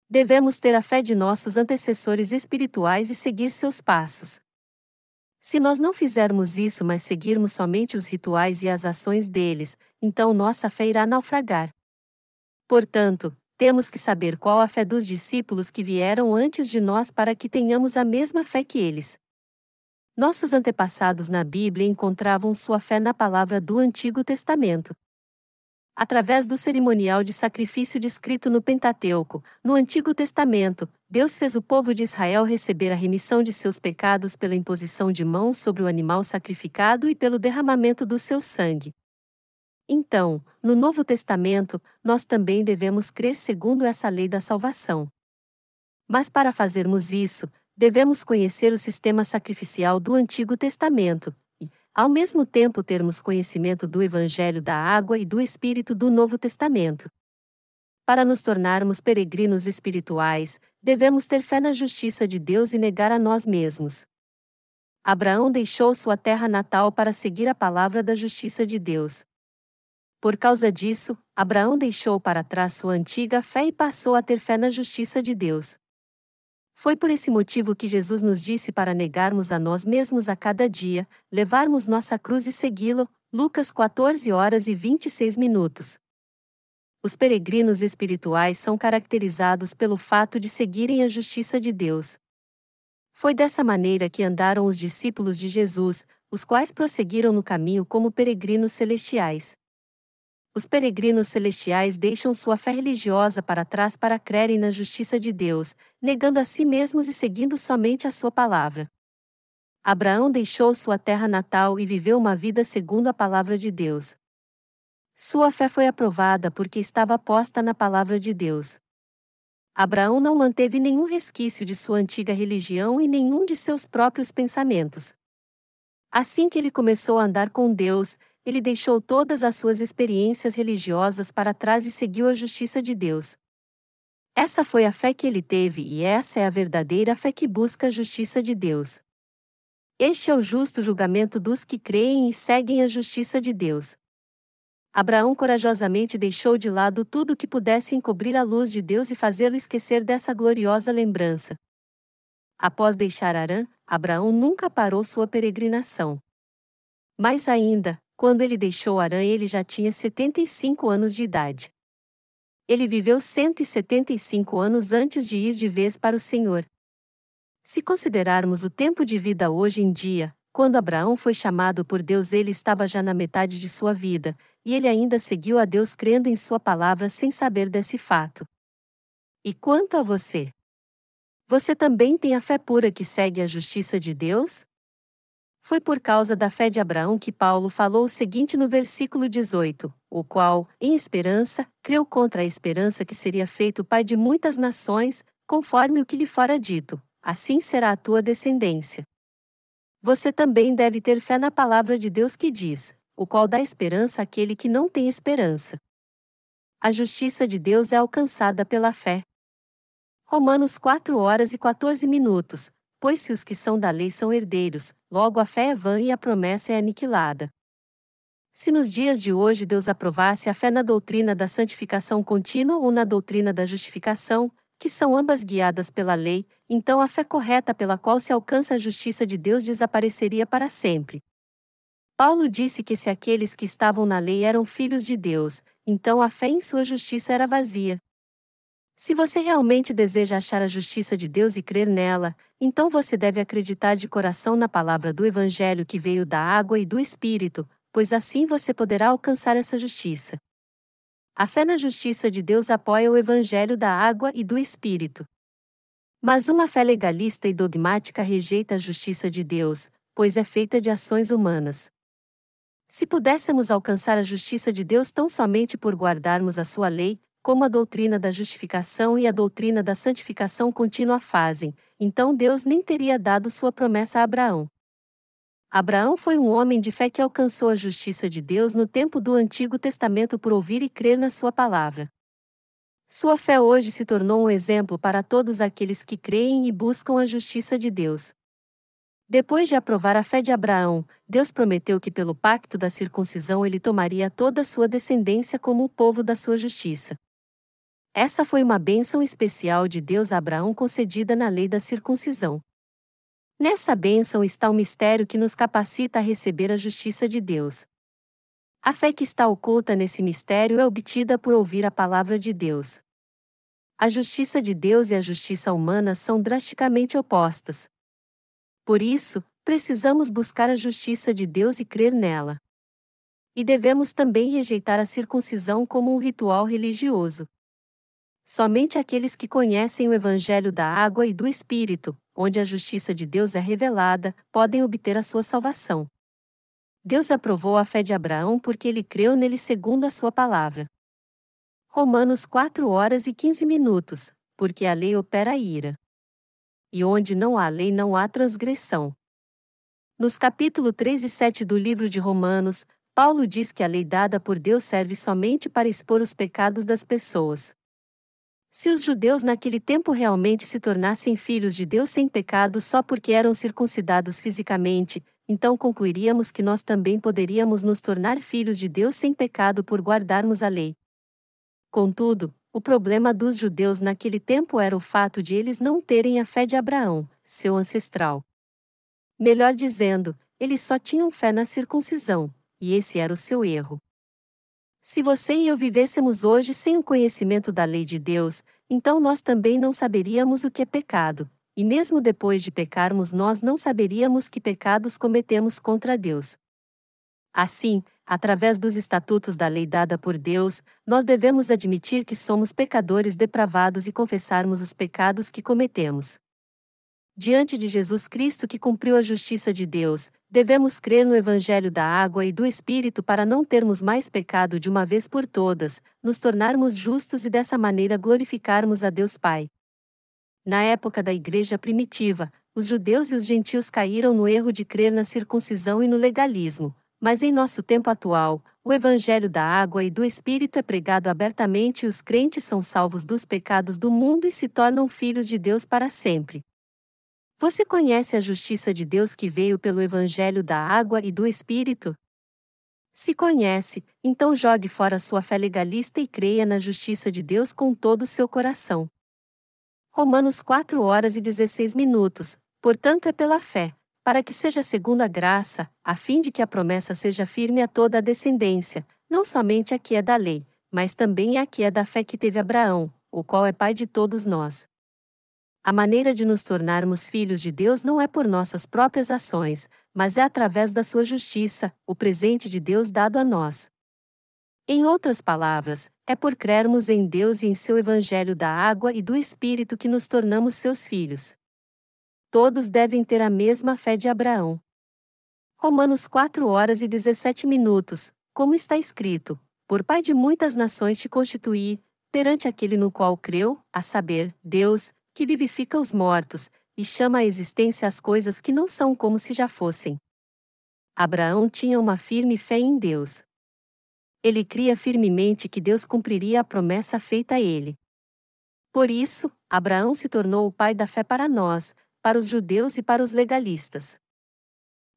Devemos ter a fé de nossos antecessores espirituais e seguir seus passos. Se nós não fizermos isso, mas seguirmos somente os rituais e as ações deles, então nossa fé irá naufragar. Portanto, temos que saber qual a fé dos discípulos que vieram antes de nós para que tenhamos a mesma fé que eles. Nossos antepassados na Bíblia encontravam sua fé na palavra do Antigo Testamento através do cerimonial de sacrifício descrito no Pentateuco, no Antigo Testamento, Deus fez o povo de Israel receber a remissão de seus pecados pela imposição de mãos sobre o animal sacrificado e pelo derramamento do seu sangue. Então, no Novo Testamento, nós também devemos crer segundo essa lei da salvação. Mas para fazermos isso, devemos conhecer o sistema sacrificial do Antigo Testamento, ao mesmo tempo termos conhecimento do Evangelho da Água e do Espírito do Novo Testamento. Para nos tornarmos peregrinos espirituais, devemos ter fé na justiça de Deus e negar a nós mesmos. Abraão deixou sua terra natal para seguir a palavra da justiça de Deus. Por causa disso, Abraão deixou para trás sua antiga fé e passou a ter fé na justiça de Deus. Foi por esse motivo que Jesus nos disse para negarmos a nós mesmos a cada dia, levarmos nossa cruz e segui-lo. Lucas 14 horas e 26 minutos. Os peregrinos espirituais são caracterizados pelo fato de seguirem a justiça de Deus. Foi dessa maneira que andaram os discípulos de Jesus, os quais prosseguiram no caminho como peregrinos celestiais. Os peregrinos celestiais deixam sua fé religiosa para trás para crerem na justiça de Deus, negando a si mesmos e seguindo somente a sua palavra. Abraão deixou sua terra natal e viveu uma vida segundo a palavra de Deus. Sua fé foi aprovada porque estava posta na palavra de Deus. Abraão não manteve nenhum resquício de sua antiga religião e nenhum de seus próprios pensamentos. Assim que ele começou a andar com Deus, ele deixou todas as suas experiências religiosas para trás e seguiu a justiça de Deus. Essa foi a fé que ele teve e essa é a verdadeira fé que busca a justiça de Deus. Este é o justo julgamento dos que creem e seguem a justiça de Deus. Abraão corajosamente deixou de lado tudo que pudesse encobrir a luz de Deus e fazê-lo esquecer dessa gloriosa lembrança. Após deixar Arã, Abraão nunca parou sua peregrinação. Mais ainda, quando ele deixou Arã, ele já tinha 75 anos de idade. Ele viveu 175 anos antes de ir de vez para o Senhor. Se considerarmos o tempo de vida hoje em dia, quando Abraão foi chamado por Deus, ele estava já na metade de sua vida, e ele ainda seguiu a Deus crendo em Sua palavra sem saber desse fato. E quanto a você? Você também tem a fé pura que segue a justiça de Deus? Foi por causa da fé de Abraão que Paulo falou o seguinte no versículo 18: o qual, em esperança, creu contra a esperança que seria feito pai de muitas nações, conforme o que lhe fora dito: assim será a tua descendência. Você também deve ter fé na palavra de Deus que diz: o qual dá esperança àquele que não tem esperança. A justiça de Deus é alcançada pela fé. Romanos 4 horas e 14 minutos. Pois se os que são da lei são herdeiros, logo a fé é vã e a promessa é aniquilada. Se nos dias de hoje Deus aprovasse a fé na doutrina da santificação contínua ou na doutrina da justificação, que são ambas guiadas pela lei, então a fé correta pela qual se alcança a justiça de Deus desapareceria para sempre. Paulo disse que se aqueles que estavam na lei eram filhos de Deus, então a fé em sua justiça era vazia. Se você realmente deseja achar a justiça de Deus e crer nela, então você deve acreditar de coração na palavra do Evangelho que veio da água e do Espírito, pois assim você poderá alcançar essa justiça. A fé na justiça de Deus apoia o Evangelho da água e do Espírito. Mas uma fé legalista e dogmática rejeita a justiça de Deus, pois é feita de ações humanas. Se pudéssemos alcançar a justiça de Deus tão somente por guardarmos a sua lei, como a doutrina da justificação e a doutrina da santificação contínua fazem, então Deus nem teria dado sua promessa a Abraão. Abraão foi um homem de fé que alcançou a justiça de Deus no tempo do Antigo Testamento por ouvir e crer na sua palavra. Sua fé hoje se tornou um exemplo para todos aqueles que creem e buscam a justiça de Deus. Depois de aprovar a fé de Abraão, Deus prometeu que pelo pacto da circuncisão ele tomaria toda a sua descendência como o povo da sua justiça. Essa foi uma bênção especial de Deus a Abraão concedida na lei da circuncisão. Nessa bênção está o mistério que nos capacita a receber a justiça de Deus. A fé que está oculta nesse mistério é obtida por ouvir a palavra de Deus. A justiça de Deus e a justiça humana são drasticamente opostas. Por isso, precisamos buscar a justiça de Deus e crer nela. E devemos também rejeitar a circuncisão como um ritual religioso. Somente aqueles que conhecem o Evangelho da água e do Espírito, onde a justiça de Deus é revelada, podem obter a sua salvação. Deus aprovou a fé de Abraão porque ele creu nele segundo a sua palavra. Romanos 4 horas e 15 minutos, porque a lei opera a ira. E onde não há lei não há transgressão. Nos capítulo 3 e 7 do livro de Romanos, Paulo diz que a lei dada por Deus serve somente para expor os pecados das pessoas. Se os judeus naquele tempo realmente se tornassem filhos de Deus sem pecado só porque eram circuncidados fisicamente, então concluiríamos que nós também poderíamos nos tornar filhos de Deus sem pecado por guardarmos a lei. Contudo, o problema dos judeus naquele tempo era o fato de eles não terem a fé de Abraão, seu ancestral. Melhor dizendo, eles só tinham fé na circuncisão, e esse era o seu erro. Se você e eu vivêssemos hoje sem o conhecimento da lei de Deus, então nós também não saberíamos o que é pecado, e mesmo depois de pecarmos, nós não saberíamos que pecados cometemos contra Deus. Assim, através dos estatutos da lei dada por Deus, nós devemos admitir que somos pecadores depravados e confessarmos os pecados que cometemos. Diante de Jesus Cristo que cumpriu a justiça de Deus, devemos crer no Evangelho da água e do Espírito para não termos mais pecado de uma vez por todas, nos tornarmos justos e dessa maneira glorificarmos a Deus Pai. Na época da Igreja primitiva, os judeus e os gentios caíram no erro de crer na circuncisão e no legalismo, mas em nosso tempo atual, o Evangelho da água e do Espírito é pregado abertamente e os crentes são salvos dos pecados do mundo e se tornam filhos de Deus para sempre. Você conhece a justiça de Deus que veio pelo Evangelho da água e do Espírito? Se conhece, então jogue fora sua fé legalista e creia na justiça de Deus com todo o seu coração. Romanos 4 horas e 16 minutos. Portanto, é pela fé, para que seja segundo a graça, a fim de que a promessa seja firme a toda a descendência, não somente a que é da lei, mas também a que é da fé que teve Abraão, o qual é pai de todos nós. A maneira de nos tornarmos filhos de Deus não é por nossas próprias ações, mas é através da sua justiça, o presente de Deus dado a nós. Em outras palavras, é por crermos em Deus e em seu Evangelho da água e do Espírito que nos tornamos seus filhos. Todos devem ter a mesma fé de Abraão. Romanos 4 horas e 17 minutos, como está escrito: Por pai de muitas nações te constituí, perante aquele no qual creu, a saber, Deus, que vivifica os mortos, e chama à existência as coisas que não são como se já fossem. Abraão tinha uma firme fé em Deus. Ele cria firmemente que Deus cumpriria a promessa feita a ele. Por isso, Abraão se tornou o pai da fé para nós, para os judeus e para os legalistas.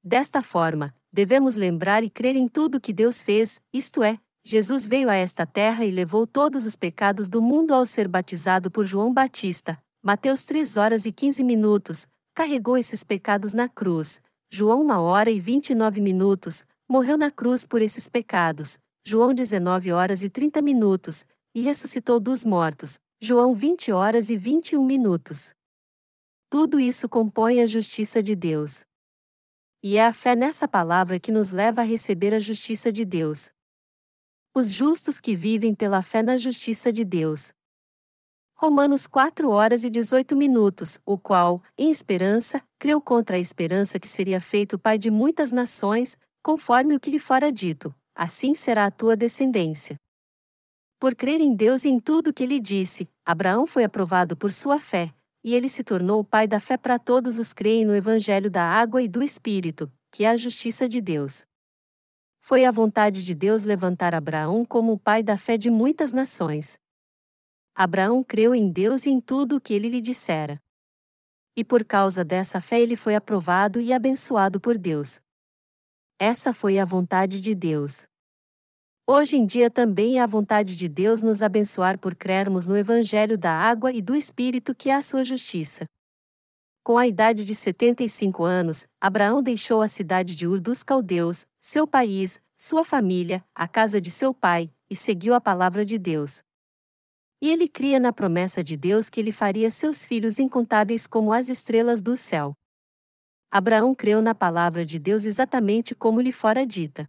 Desta forma, devemos lembrar e crer em tudo que Deus fez, isto é, Jesus veio a esta terra e levou todos os pecados do mundo ao ser batizado por João Batista, Mateus 3 horas e 15 minutos, carregou esses pecados na cruz. João 1 hora e 29 minutos, morreu na cruz por esses pecados. João 19 horas e 30 minutos, e ressuscitou dos mortos. João 20 horas e 21 minutos. Tudo isso compõe a justiça de Deus. E é a fé nessa palavra que nos leva a receber a justiça de Deus. Os justos que vivem pela fé na justiça de Deus. Romanos 4 horas e 18 minutos, o qual, em esperança, creu contra a esperança que seria feito pai de muitas nações, conforme o que lhe fora dito: assim será a tua descendência. Por crer em Deus e em tudo que ele disse, Abraão foi aprovado por sua fé, e ele se tornou o pai da fé para todos os que creem no evangelho da água e do espírito, que é a justiça de Deus. Foi a vontade de Deus levantar Abraão como o pai da fé de muitas nações. Abraão creu em Deus e em tudo o que ele lhe dissera. E por causa dessa fé ele foi aprovado e abençoado por Deus. Essa foi a vontade de Deus. Hoje em dia também é a vontade de Deus nos abençoar por crermos no Evangelho da água e do Espírito que é a sua justiça. Com a idade de 75 anos, Abraão deixou a cidade de Ur dos Caldeus, seu país, sua família, a casa de seu pai, e seguiu a palavra de Deus. E ele cria na promessa de Deus que ele faria seus filhos incontáveis como as estrelas do céu. Abraão creu na palavra de Deus exatamente como lhe fora dita.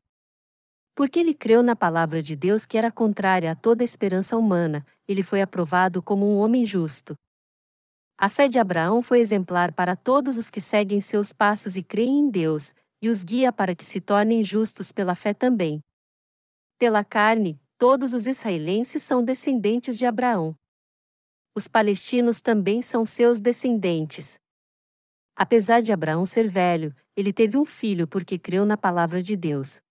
Porque ele creu na palavra de Deus que era contrária a toda esperança humana, ele foi aprovado como um homem justo. A fé de Abraão foi exemplar para todos os que seguem seus passos e creem em Deus, e os guia para que se tornem justos pela fé também. Pela carne, todos os israelenses são descendentes de Abraão. Os palestinos também são seus descendentes. Apesar de Abraão ser velho, ele teve um filho porque creu na palavra de Deus.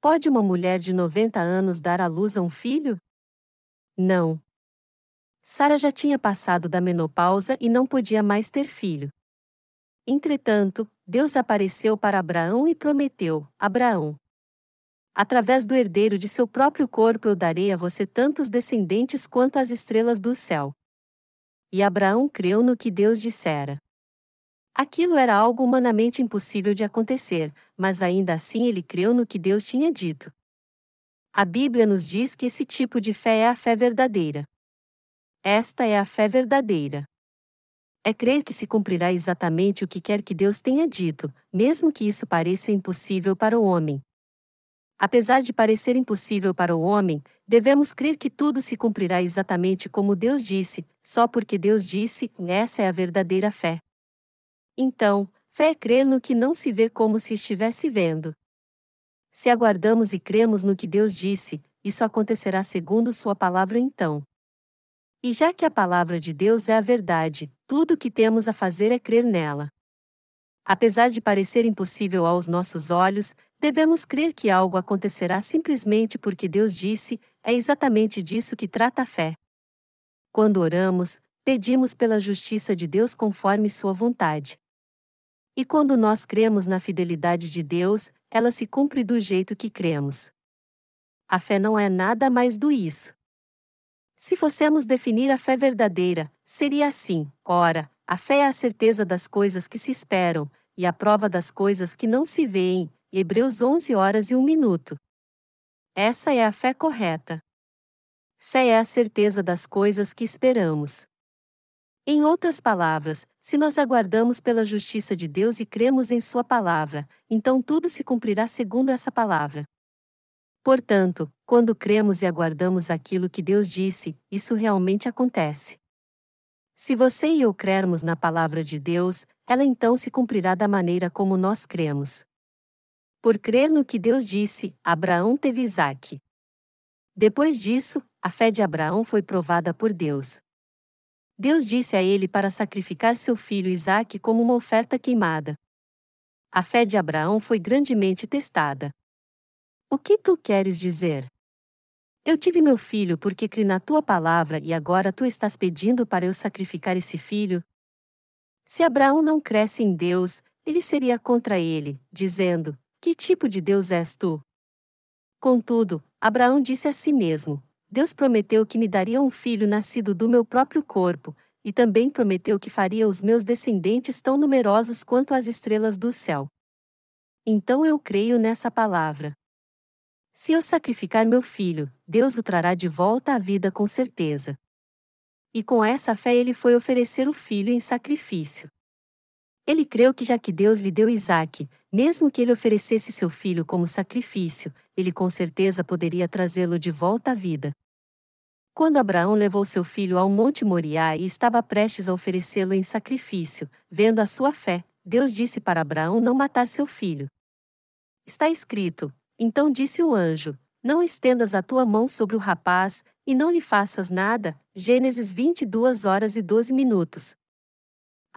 Pode uma mulher de 90 anos dar à luz a um filho? Não. Sara já tinha passado da menopausa e não podia mais ter filho. Entretanto, Deus apareceu para Abraão e prometeu: Abraão, através do herdeiro de seu próprio corpo eu darei a você tantos descendentes quanto as estrelas do céu. E Abraão creu no que Deus dissera. Aquilo era algo humanamente impossível de acontecer, mas ainda assim ele creu no que Deus tinha dito. A Bíblia nos diz que esse tipo de fé é a fé verdadeira. Esta é a fé verdadeira. É crer que se cumprirá exatamente o que quer que Deus tenha dito, mesmo que isso pareça impossível para o homem. Apesar de parecer impossível para o homem, devemos crer que tudo se cumprirá exatamente como Deus disse, só porque Deus disse, essa é a verdadeira fé. Então, fé é crer no que não se vê como se estivesse vendo. Se aguardamos e cremos no que Deus disse, isso acontecerá segundo Sua palavra então. E já que a palavra de Deus é a verdade, tudo o que temos a fazer é crer nela. Apesar de parecer impossível aos nossos olhos, devemos crer que algo acontecerá simplesmente porque Deus disse, é exatamente disso que trata a fé. Quando oramos, pedimos pela justiça de Deus conforme Sua vontade. E quando nós cremos na fidelidade de Deus, ela se cumpre do jeito que cremos. A fé não é nada mais do isso. Se fossemos definir a fé verdadeira, seria assim: ora, a fé é a certeza das coisas que se esperam, e a prova das coisas que não se veem. Hebreus 11 horas e 1 minuto. Essa é a fé correta. Fé é a certeza das coisas que esperamos. Em outras palavras, se nós aguardamos pela justiça de Deus e cremos em Sua palavra, então tudo se cumprirá segundo essa palavra. Portanto, quando cremos e aguardamos aquilo que Deus disse, isso realmente acontece. Se você e eu crermos na palavra de Deus, ela então se cumprirá da maneira como nós cremos. Por crer no que Deus disse, Abraão teve Isaque. Depois disso, a fé de Abraão foi provada por Deus. Deus disse a ele para sacrificar seu filho Isaque como uma oferta queimada. A fé de Abraão foi grandemente testada. O que tu queres dizer? Eu tive meu filho porque criei na tua palavra e agora tu estás pedindo para eu sacrificar esse filho? Se Abraão não cresce em Deus, ele seria contra ele, dizendo: Que tipo de Deus és tu? Contudo, Abraão disse a si mesmo: Deus prometeu que me daria um filho nascido do meu próprio corpo, e também prometeu que faria os meus descendentes tão numerosos quanto as estrelas do céu. Então eu creio nessa palavra. Se eu sacrificar meu filho, Deus o trará de volta à vida com certeza. e com essa fé ele foi oferecer o filho em sacrifício. Ele creu que já que Deus lhe deu Isaque, mesmo que ele oferecesse seu filho como sacrifício, ele com certeza poderia trazê-lo de volta à vida. Quando Abraão levou seu filho ao Monte Moriá e estava prestes a oferecê-lo em sacrifício, vendo a sua fé, Deus disse para Abraão não matar seu filho. Está escrito: Então disse o anjo: Não estendas a tua mão sobre o rapaz, e não lhe faças nada. Gênesis 22 horas e 12 minutos.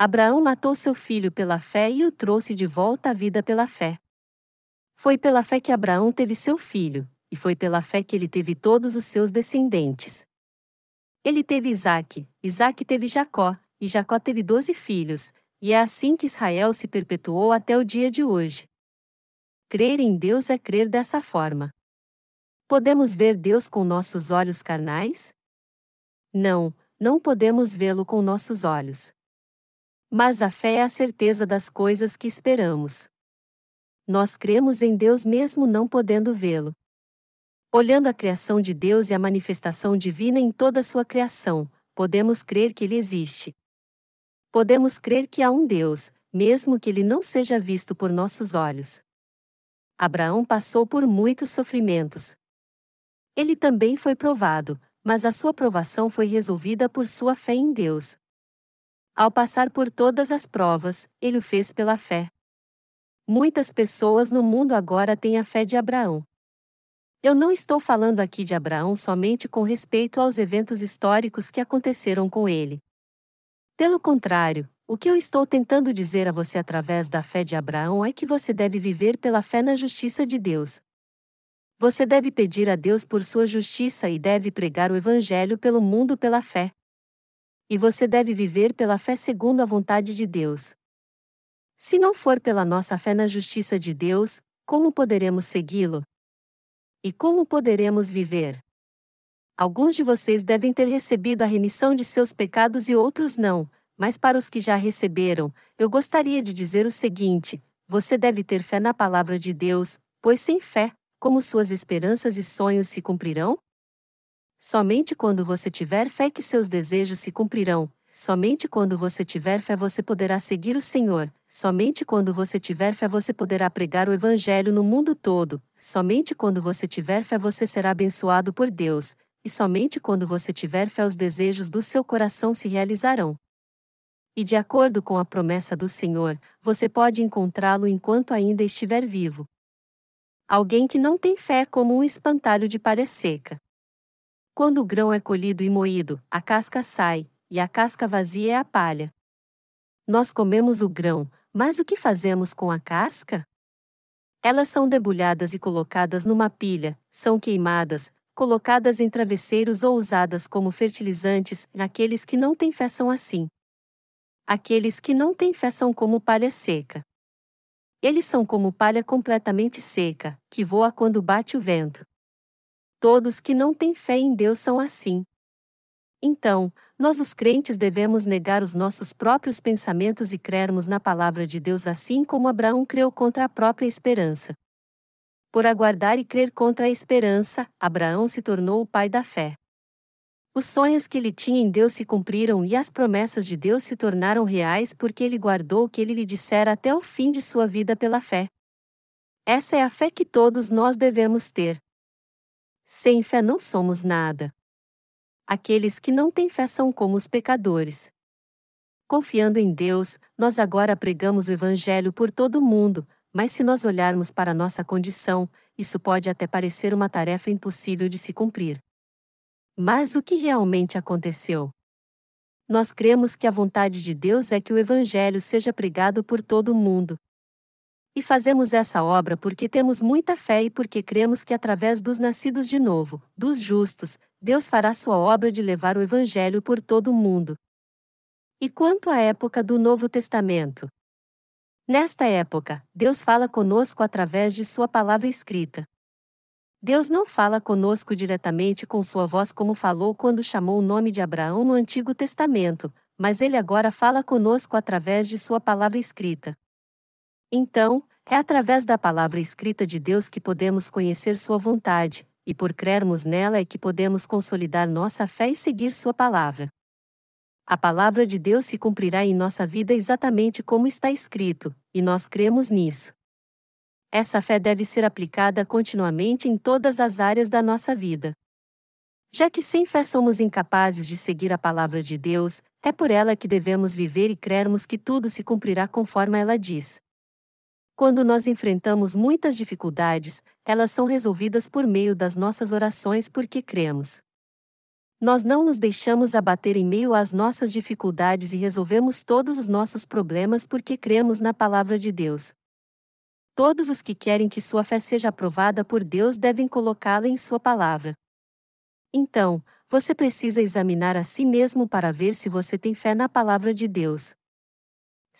Abraão matou seu filho pela fé e o trouxe de volta à vida pela fé. Foi pela fé que Abraão teve seu filho, e foi pela fé que ele teve todos os seus descendentes. Ele teve Isaque, Isaque teve Jacó, e Jacó teve doze filhos, e é assim que Israel se perpetuou até o dia de hoje. Crer em Deus é crer dessa forma. Podemos ver Deus com nossos olhos carnais? Não, não podemos vê-lo com nossos olhos. Mas a fé é a certeza das coisas que esperamos. Nós cremos em Deus mesmo não podendo vê-lo. Olhando a criação de Deus e a manifestação divina em toda a sua criação, podemos crer que ele existe. Podemos crer que há um Deus, mesmo que ele não seja visto por nossos olhos. Abraão passou por muitos sofrimentos. Ele também foi provado, mas a sua provação foi resolvida por sua fé em Deus, ao passar por todas as provas, ele o fez pela fé. Muitas pessoas no mundo agora têm a fé de Abraão. Eu não estou falando aqui de Abraão somente com respeito aos eventos históricos que aconteceram com ele. Pelo contrário, o que eu estou tentando dizer a você através da fé de Abraão é que você deve viver pela fé na justiça de Deus. Você deve pedir a Deus por sua justiça e deve pregar o Evangelho pelo mundo pela fé. E você deve viver pela fé segundo a vontade de Deus. Se não for pela nossa fé na justiça de Deus, como poderemos segui-lo? E como poderemos viver? Alguns de vocês devem ter recebido a remissão de seus pecados e outros não, mas para os que já receberam, eu gostaria de dizer o seguinte: você deve ter fé na palavra de Deus, pois sem fé, como suas esperanças e sonhos se cumprirão? Somente quando você tiver fé que seus desejos se cumprirão. Somente quando você tiver fé você poderá seguir o Senhor. Somente quando você tiver fé você poderá pregar o Evangelho no mundo todo. Somente quando você tiver fé você será abençoado por Deus. E somente quando você tiver fé os desejos do seu coração se realizarão. E de acordo com a promessa do Senhor, você pode encontrá-lo enquanto ainda estiver vivo. Alguém que não tem fé é como um espantalho de palha seca. Quando o grão é colhido e moído, a casca sai, e a casca vazia é a palha. Nós comemos o grão, mas o que fazemos com a casca? Elas são debulhadas e colocadas numa pilha, são queimadas, colocadas em travesseiros ou usadas como fertilizantes, naqueles que não têm fé são assim. Aqueles que não têm fé são como palha seca. Eles são como palha completamente seca, que voa quando bate o vento. Todos que não têm fé em Deus são assim. Então, nós os crentes devemos negar os nossos próprios pensamentos e crermos na palavra de Deus assim como Abraão creu contra a própria esperança. Por aguardar e crer contra a esperança, Abraão se tornou o pai da fé. Os sonhos que ele tinha em Deus se cumpriram e as promessas de Deus se tornaram reais porque ele guardou o que ele lhe dissera até o fim de sua vida pela fé. Essa é a fé que todos nós devemos ter. Sem fé não somos nada. Aqueles que não têm fé são como os pecadores. Confiando em Deus, nós agora pregamos o Evangelho por todo o mundo, mas se nós olharmos para nossa condição, isso pode até parecer uma tarefa impossível de se cumprir. Mas o que realmente aconteceu? Nós cremos que a vontade de Deus é que o Evangelho seja pregado por todo o mundo, e fazemos essa obra porque temos muita fé e porque cremos que através dos nascidos de novo, dos justos, Deus fará sua obra de levar o Evangelho por todo o mundo. E quanto à época do Novo Testamento? Nesta época, Deus fala conosco através de Sua palavra escrita. Deus não fala conosco diretamente com sua voz como falou quando chamou o nome de Abraão no Antigo Testamento, mas ele agora fala conosco através de sua palavra escrita. Então, é através da palavra escrita de Deus que podemos conhecer Sua vontade, e por crermos nela é que podemos consolidar nossa fé e seguir Sua palavra. A palavra de Deus se cumprirá em nossa vida exatamente como está escrito, e nós cremos nisso. Essa fé deve ser aplicada continuamente em todas as áreas da nossa vida. Já que sem fé somos incapazes de seguir a palavra de Deus, é por ela que devemos viver e crermos que tudo se cumprirá conforme ela diz. Quando nós enfrentamos muitas dificuldades, elas são resolvidas por meio das nossas orações porque cremos. Nós não nos deixamos abater em meio às nossas dificuldades e resolvemos todos os nossos problemas porque cremos na palavra de Deus. Todos os que querem que sua fé seja aprovada por Deus devem colocá-la em sua palavra. Então, você precisa examinar a si mesmo para ver se você tem fé na palavra de Deus.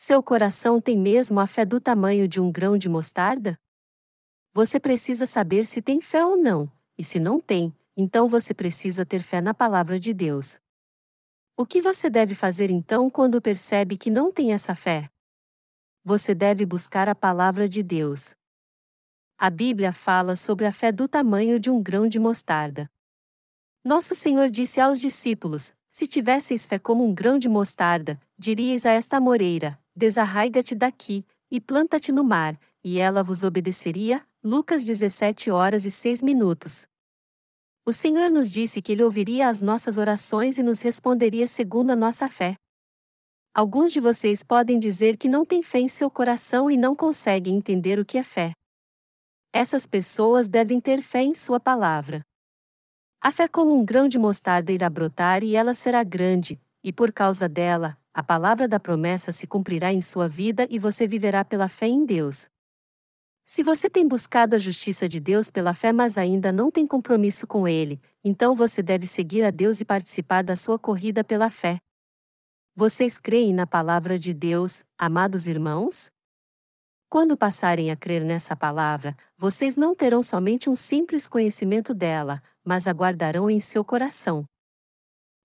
Seu coração tem mesmo a fé do tamanho de um grão de mostarda? Você precisa saber se tem fé ou não, e se não tem, então você precisa ter fé na palavra de Deus. O que você deve fazer então quando percebe que não tem essa fé? Você deve buscar a palavra de Deus. A Bíblia fala sobre a fé do tamanho de um grão de mostarda. Nosso Senhor disse aos discípulos: Se tivesseis fé como um grão de mostarda, diríeis a esta moreira: Desarraiga-te daqui, e planta-te no mar, e ela vos obedeceria. Lucas 17 horas e 6 minutos. O Senhor nos disse que Ele ouviria as nossas orações e nos responderia segundo a nossa fé. Alguns de vocês podem dizer que não têm fé em seu coração e não conseguem entender o que é fé. Essas pessoas devem ter fé em Sua palavra. A fé como um grão de mostarda irá brotar e ela será grande, e por causa dela, a palavra da promessa se cumprirá em sua vida e você viverá pela fé em Deus. Se você tem buscado a justiça de Deus pela fé, mas ainda não tem compromisso com Ele, então você deve seguir a Deus e participar da sua corrida pela fé. Vocês creem na palavra de Deus, amados irmãos? Quando passarem a crer nessa palavra, vocês não terão somente um simples conhecimento dela, mas a guardarão em seu coração.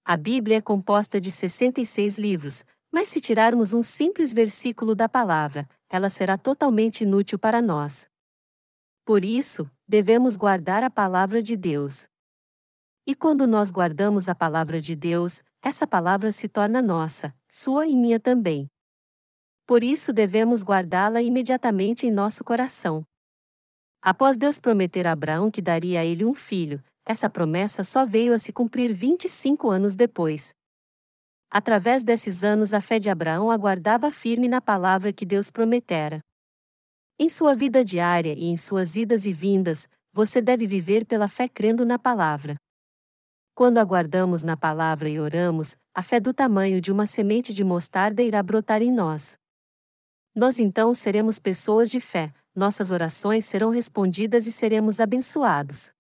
A Bíblia é composta de 66 livros, mas se tirarmos um simples versículo da palavra, ela será totalmente inútil para nós. Por isso, devemos guardar a palavra de Deus. E quando nós guardamos a palavra de Deus, essa palavra se torna nossa, sua e minha também. Por isso devemos guardá-la imediatamente em nosso coração. Após Deus prometer a Abraão que daria a ele um filho, essa promessa só veio a se cumprir 25 anos depois, Através desses anos, a fé de Abraão aguardava firme na palavra que Deus prometera. Em sua vida diária e em suas idas e vindas, você deve viver pela fé crendo na palavra. Quando aguardamos na palavra e oramos, a fé do tamanho de uma semente de mostarda irá brotar em nós. Nós então seremos pessoas de fé, nossas orações serão respondidas e seremos abençoados.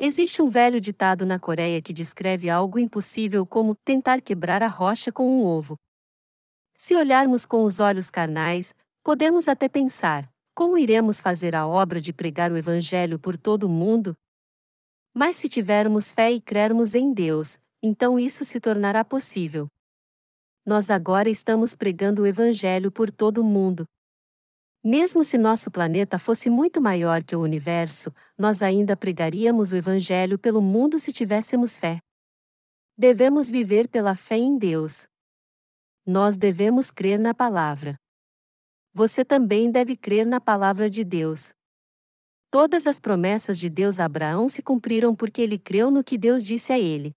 Existe um velho ditado na Coreia que descreve algo impossível como tentar quebrar a rocha com um ovo. Se olharmos com os olhos carnais, podemos até pensar: como iremos fazer a obra de pregar o Evangelho por todo o mundo? Mas se tivermos fé e crermos em Deus, então isso se tornará possível. Nós agora estamos pregando o Evangelho por todo o mundo. Mesmo se nosso planeta fosse muito maior que o universo, nós ainda pregaríamos o Evangelho pelo mundo se tivéssemos fé. Devemos viver pela fé em Deus. Nós devemos crer na palavra. Você também deve crer na palavra de Deus. Todas as promessas de Deus a Abraão se cumpriram porque ele creu no que Deus disse a ele.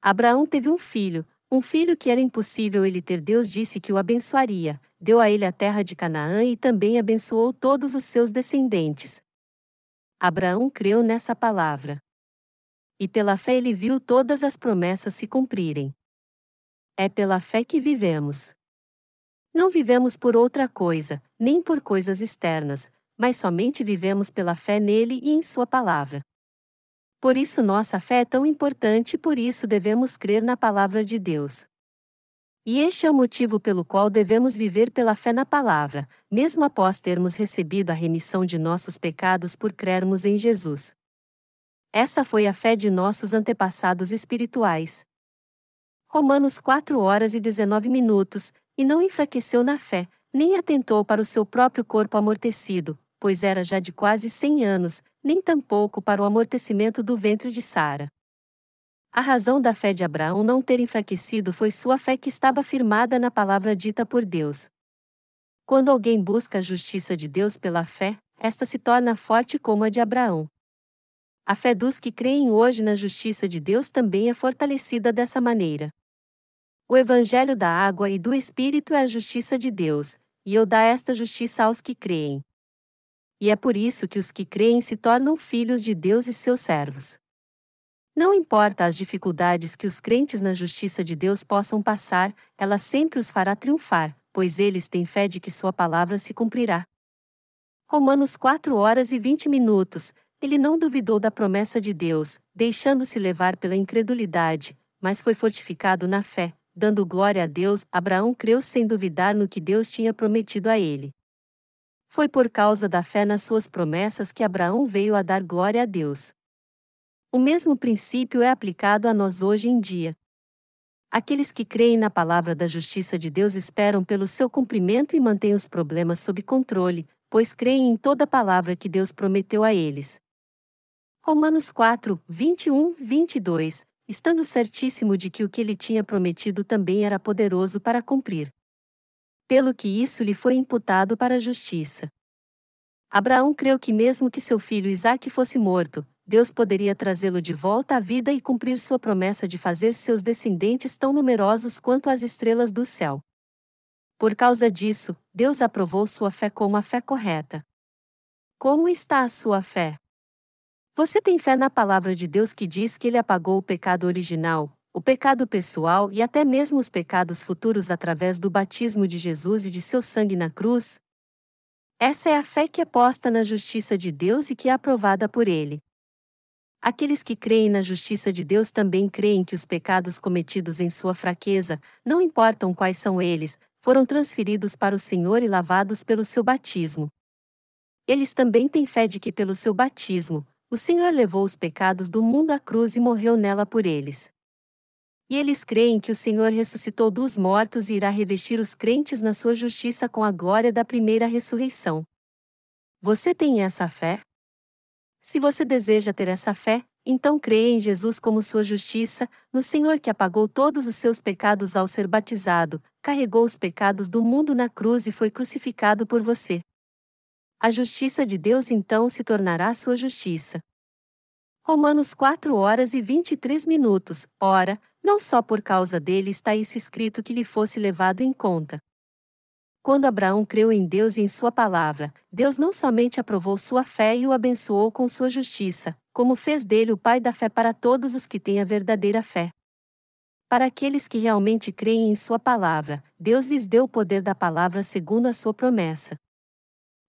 Abraão teve um filho, um filho que era impossível ele ter. Deus disse que o abençoaria, deu a ele a terra de Canaã e também abençoou todos os seus descendentes. Abraão creu nessa palavra. E pela fé ele viu todas as promessas se cumprirem. É pela fé que vivemos. Não vivemos por outra coisa, nem por coisas externas, mas somente vivemos pela fé nele e em Sua palavra. Por isso nossa fé é tão importante e por isso devemos crer na palavra de Deus. E este é o motivo pelo qual devemos viver pela fé na palavra, mesmo após termos recebido a remissão de nossos pecados por crermos em Jesus. Essa foi a fé de nossos antepassados espirituais. Romanos 4 horas e 19 minutos, e não enfraqueceu na fé, nem atentou para o seu próprio corpo amortecido, pois era já de quase cem anos, nem tampouco para o amortecimento do ventre de Sara. A razão da fé de Abraão não ter enfraquecido foi sua fé que estava firmada na palavra dita por Deus. Quando alguém busca a justiça de Deus pela fé, esta se torna forte como a de Abraão. A fé dos que creem hoje na justiça de Deus também é fortalecida dessa maneira. O Evangelho da água e do Espírito é a justiça de Deus, e eu dá esta justiça aos que creem. E é por isso que os que creem se tornam filhos de Deus e seus servos. Não importa as dificuldades que os crentes na justiça de Deus possam passar, ela sempre os fará triunfar, pois eles têm fé de que sua palavra se cumprirá. Romanos 4 horas e 20 minutos. Ele não duvidou da promessa de Deus, deixando-se levar pela incredulidade, mas foi fortificado na fé, dando glória a Deus. Abraão creu sem duvidar no que Deus tinha prometido a ele. Foi por causa da fé nas suas promessas que Abraão veio a dar glória a Deus. O mesmo princípio é aplicado a nós hoje em dia. Aqueles que creem na palavra da justiça de Deus esperam pelo seu cumprimento e mantêm os problemas sob controle, pois creem em toda palavra que Deus prometeu a eles. Romanos 4, 21, 22 Estando certíssimo de que o que ele tinha prometido também era poderoso para cumprir. Pelo que isso lhe foi imputado para a justiça. Abraão creu que, mesmo que seu filho Isaque fosse morto, Deus poderia trazê-lo de volta à vida e cumprir sua promessa de fazer seus descendentes tão numerosos quanto as estrelas do céu. Por causa disso, Deus aprovou sua fé como a fé correta. Como está a sua fé? Você tem fé na palavra de Deus que diz que ele apagou o pecado original, o pecado pessoal e até mesmo os pecados futuros através do batismo de Jesus e de seu sangue na cruz? Essa é a fé que é posta na justiça de Deus e que é aprovada por ele. Aqueles que creem na justiça de Deus também creem que os pecados cometidos em sua fraqueza, não importam quais são eles, foram transferidos para o Senhor e lavados pelo seu batismo. Eles também têm fé de que, pelo seu batismo, o Senhor levou os pecados do mundo à cruz e morreu nela por eles. E eles creem que o Senhor ressuscitou dos mortos e irá revestir os crentes na sua justiça com a glória da primeira ressurreição. Você tem essa fé? Se você deseja ter essa fé, então creia em Jesus como sua justiça, no Senhor que apagou todos os seus pecados ao ser batizado, carregou os pecados do mundo na cruz e foi crucificado por você. A justiça de Deus então se tornará sua justiça. Romanos 4 horas e 23 minutos. Ora, não só por causa dele está isso escrito que lhe fosse levado em conta, quando Abraão creu em Deus e em Sua palavra, Deus não somente aprovou sua fé e o abençoou com sua justiça, como fez dele o pai da fé para todos os que têm a verdadeira fé. Para aqueles que realmente creem em Sua palavra, Deus lhes deu o poder da palavra segundo a sua promessa.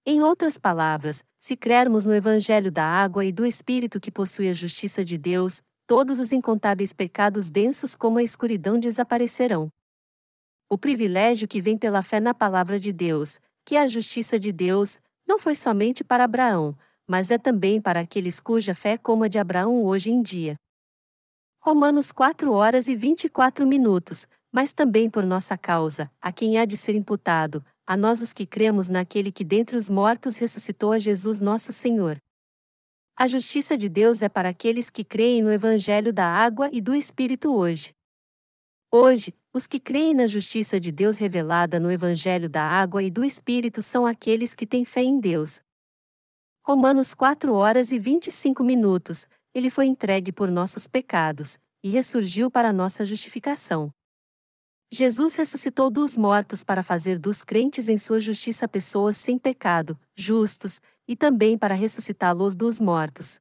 Em outras palavras, se crermos no Evangelho da água e do Espírito que possui a justiça de Deus, todos os incontáveis pecados densos como a escuridão desaparecerão o privilégio que vem pela fé na palavra de Deus, que a justiça de Deus, não foi somente para Abraão, mas é também para aqueles cuja fé é como a de Abraão hoje em dia. Romanos 4 horas e 24 minutos, mas também por nossa causa, a quem há de ser imputado, a nós os que cremos naquele que dentre os mortos ressuscitou a Jesus nosso Senhor. A justiça de Deus é para aqueles que creem no Evangelho da água e do Espírito hoje. Hoje, os que creem na justiça de Deus revelada no Evangelho da Água e do Espírito são aqueles que têm fé em Deus. Romanos 4 horas e 25 minutos, ele foi entregue por nossos pecados, e ressurgiu para nossa justificação. Jesus ressuscitou dos mortos para fazer dos crentes em sua justiça pessoas sem pecado, justos, e também para ressuscitá-los dos mortos.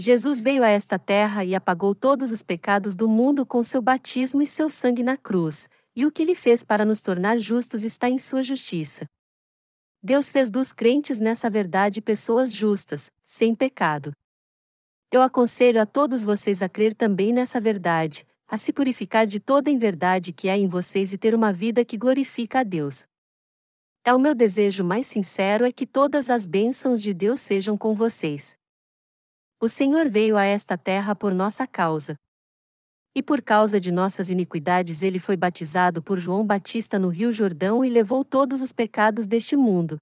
Jesus veio a esta terra e apagou todos os pecados do mundo com seu batismo e seu sangue na cruz, e o que ele fez para nos tornar justos está em sua justiça. Deus fez dos crentes nessa verdade pessoas justas, sem pecado. Eu aconselho a todos vocês a crer também nessa verdade, a se purificar de toda inverdade que há em vocês e ter uma vida que glorifica a Deus. É o meu desejo mais sincero é que todas as bênçãos de Deus sejam com vocês. O Senhor veio a esta terra por nossa causa. E por causa de nossas iniquidades ele foi batizado por João Batista no Rio Jordão e levou todos os pecados deste mundo.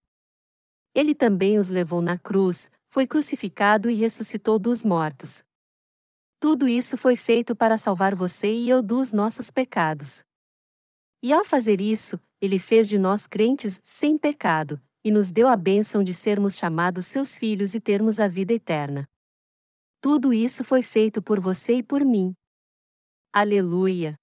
Ele também os levou na cruz, foi crucificado e ressuscitou dos mortos. Tudo isso foi feito para salvar você e eu dos nossos pecados. E ao fazer isso, ele fez de nós crentes sem pecado, e nos deu a bênção de sermos chamados seus filhos e termos a vida eterna. Tudo isso foi feito por você e por mim. Aleluia!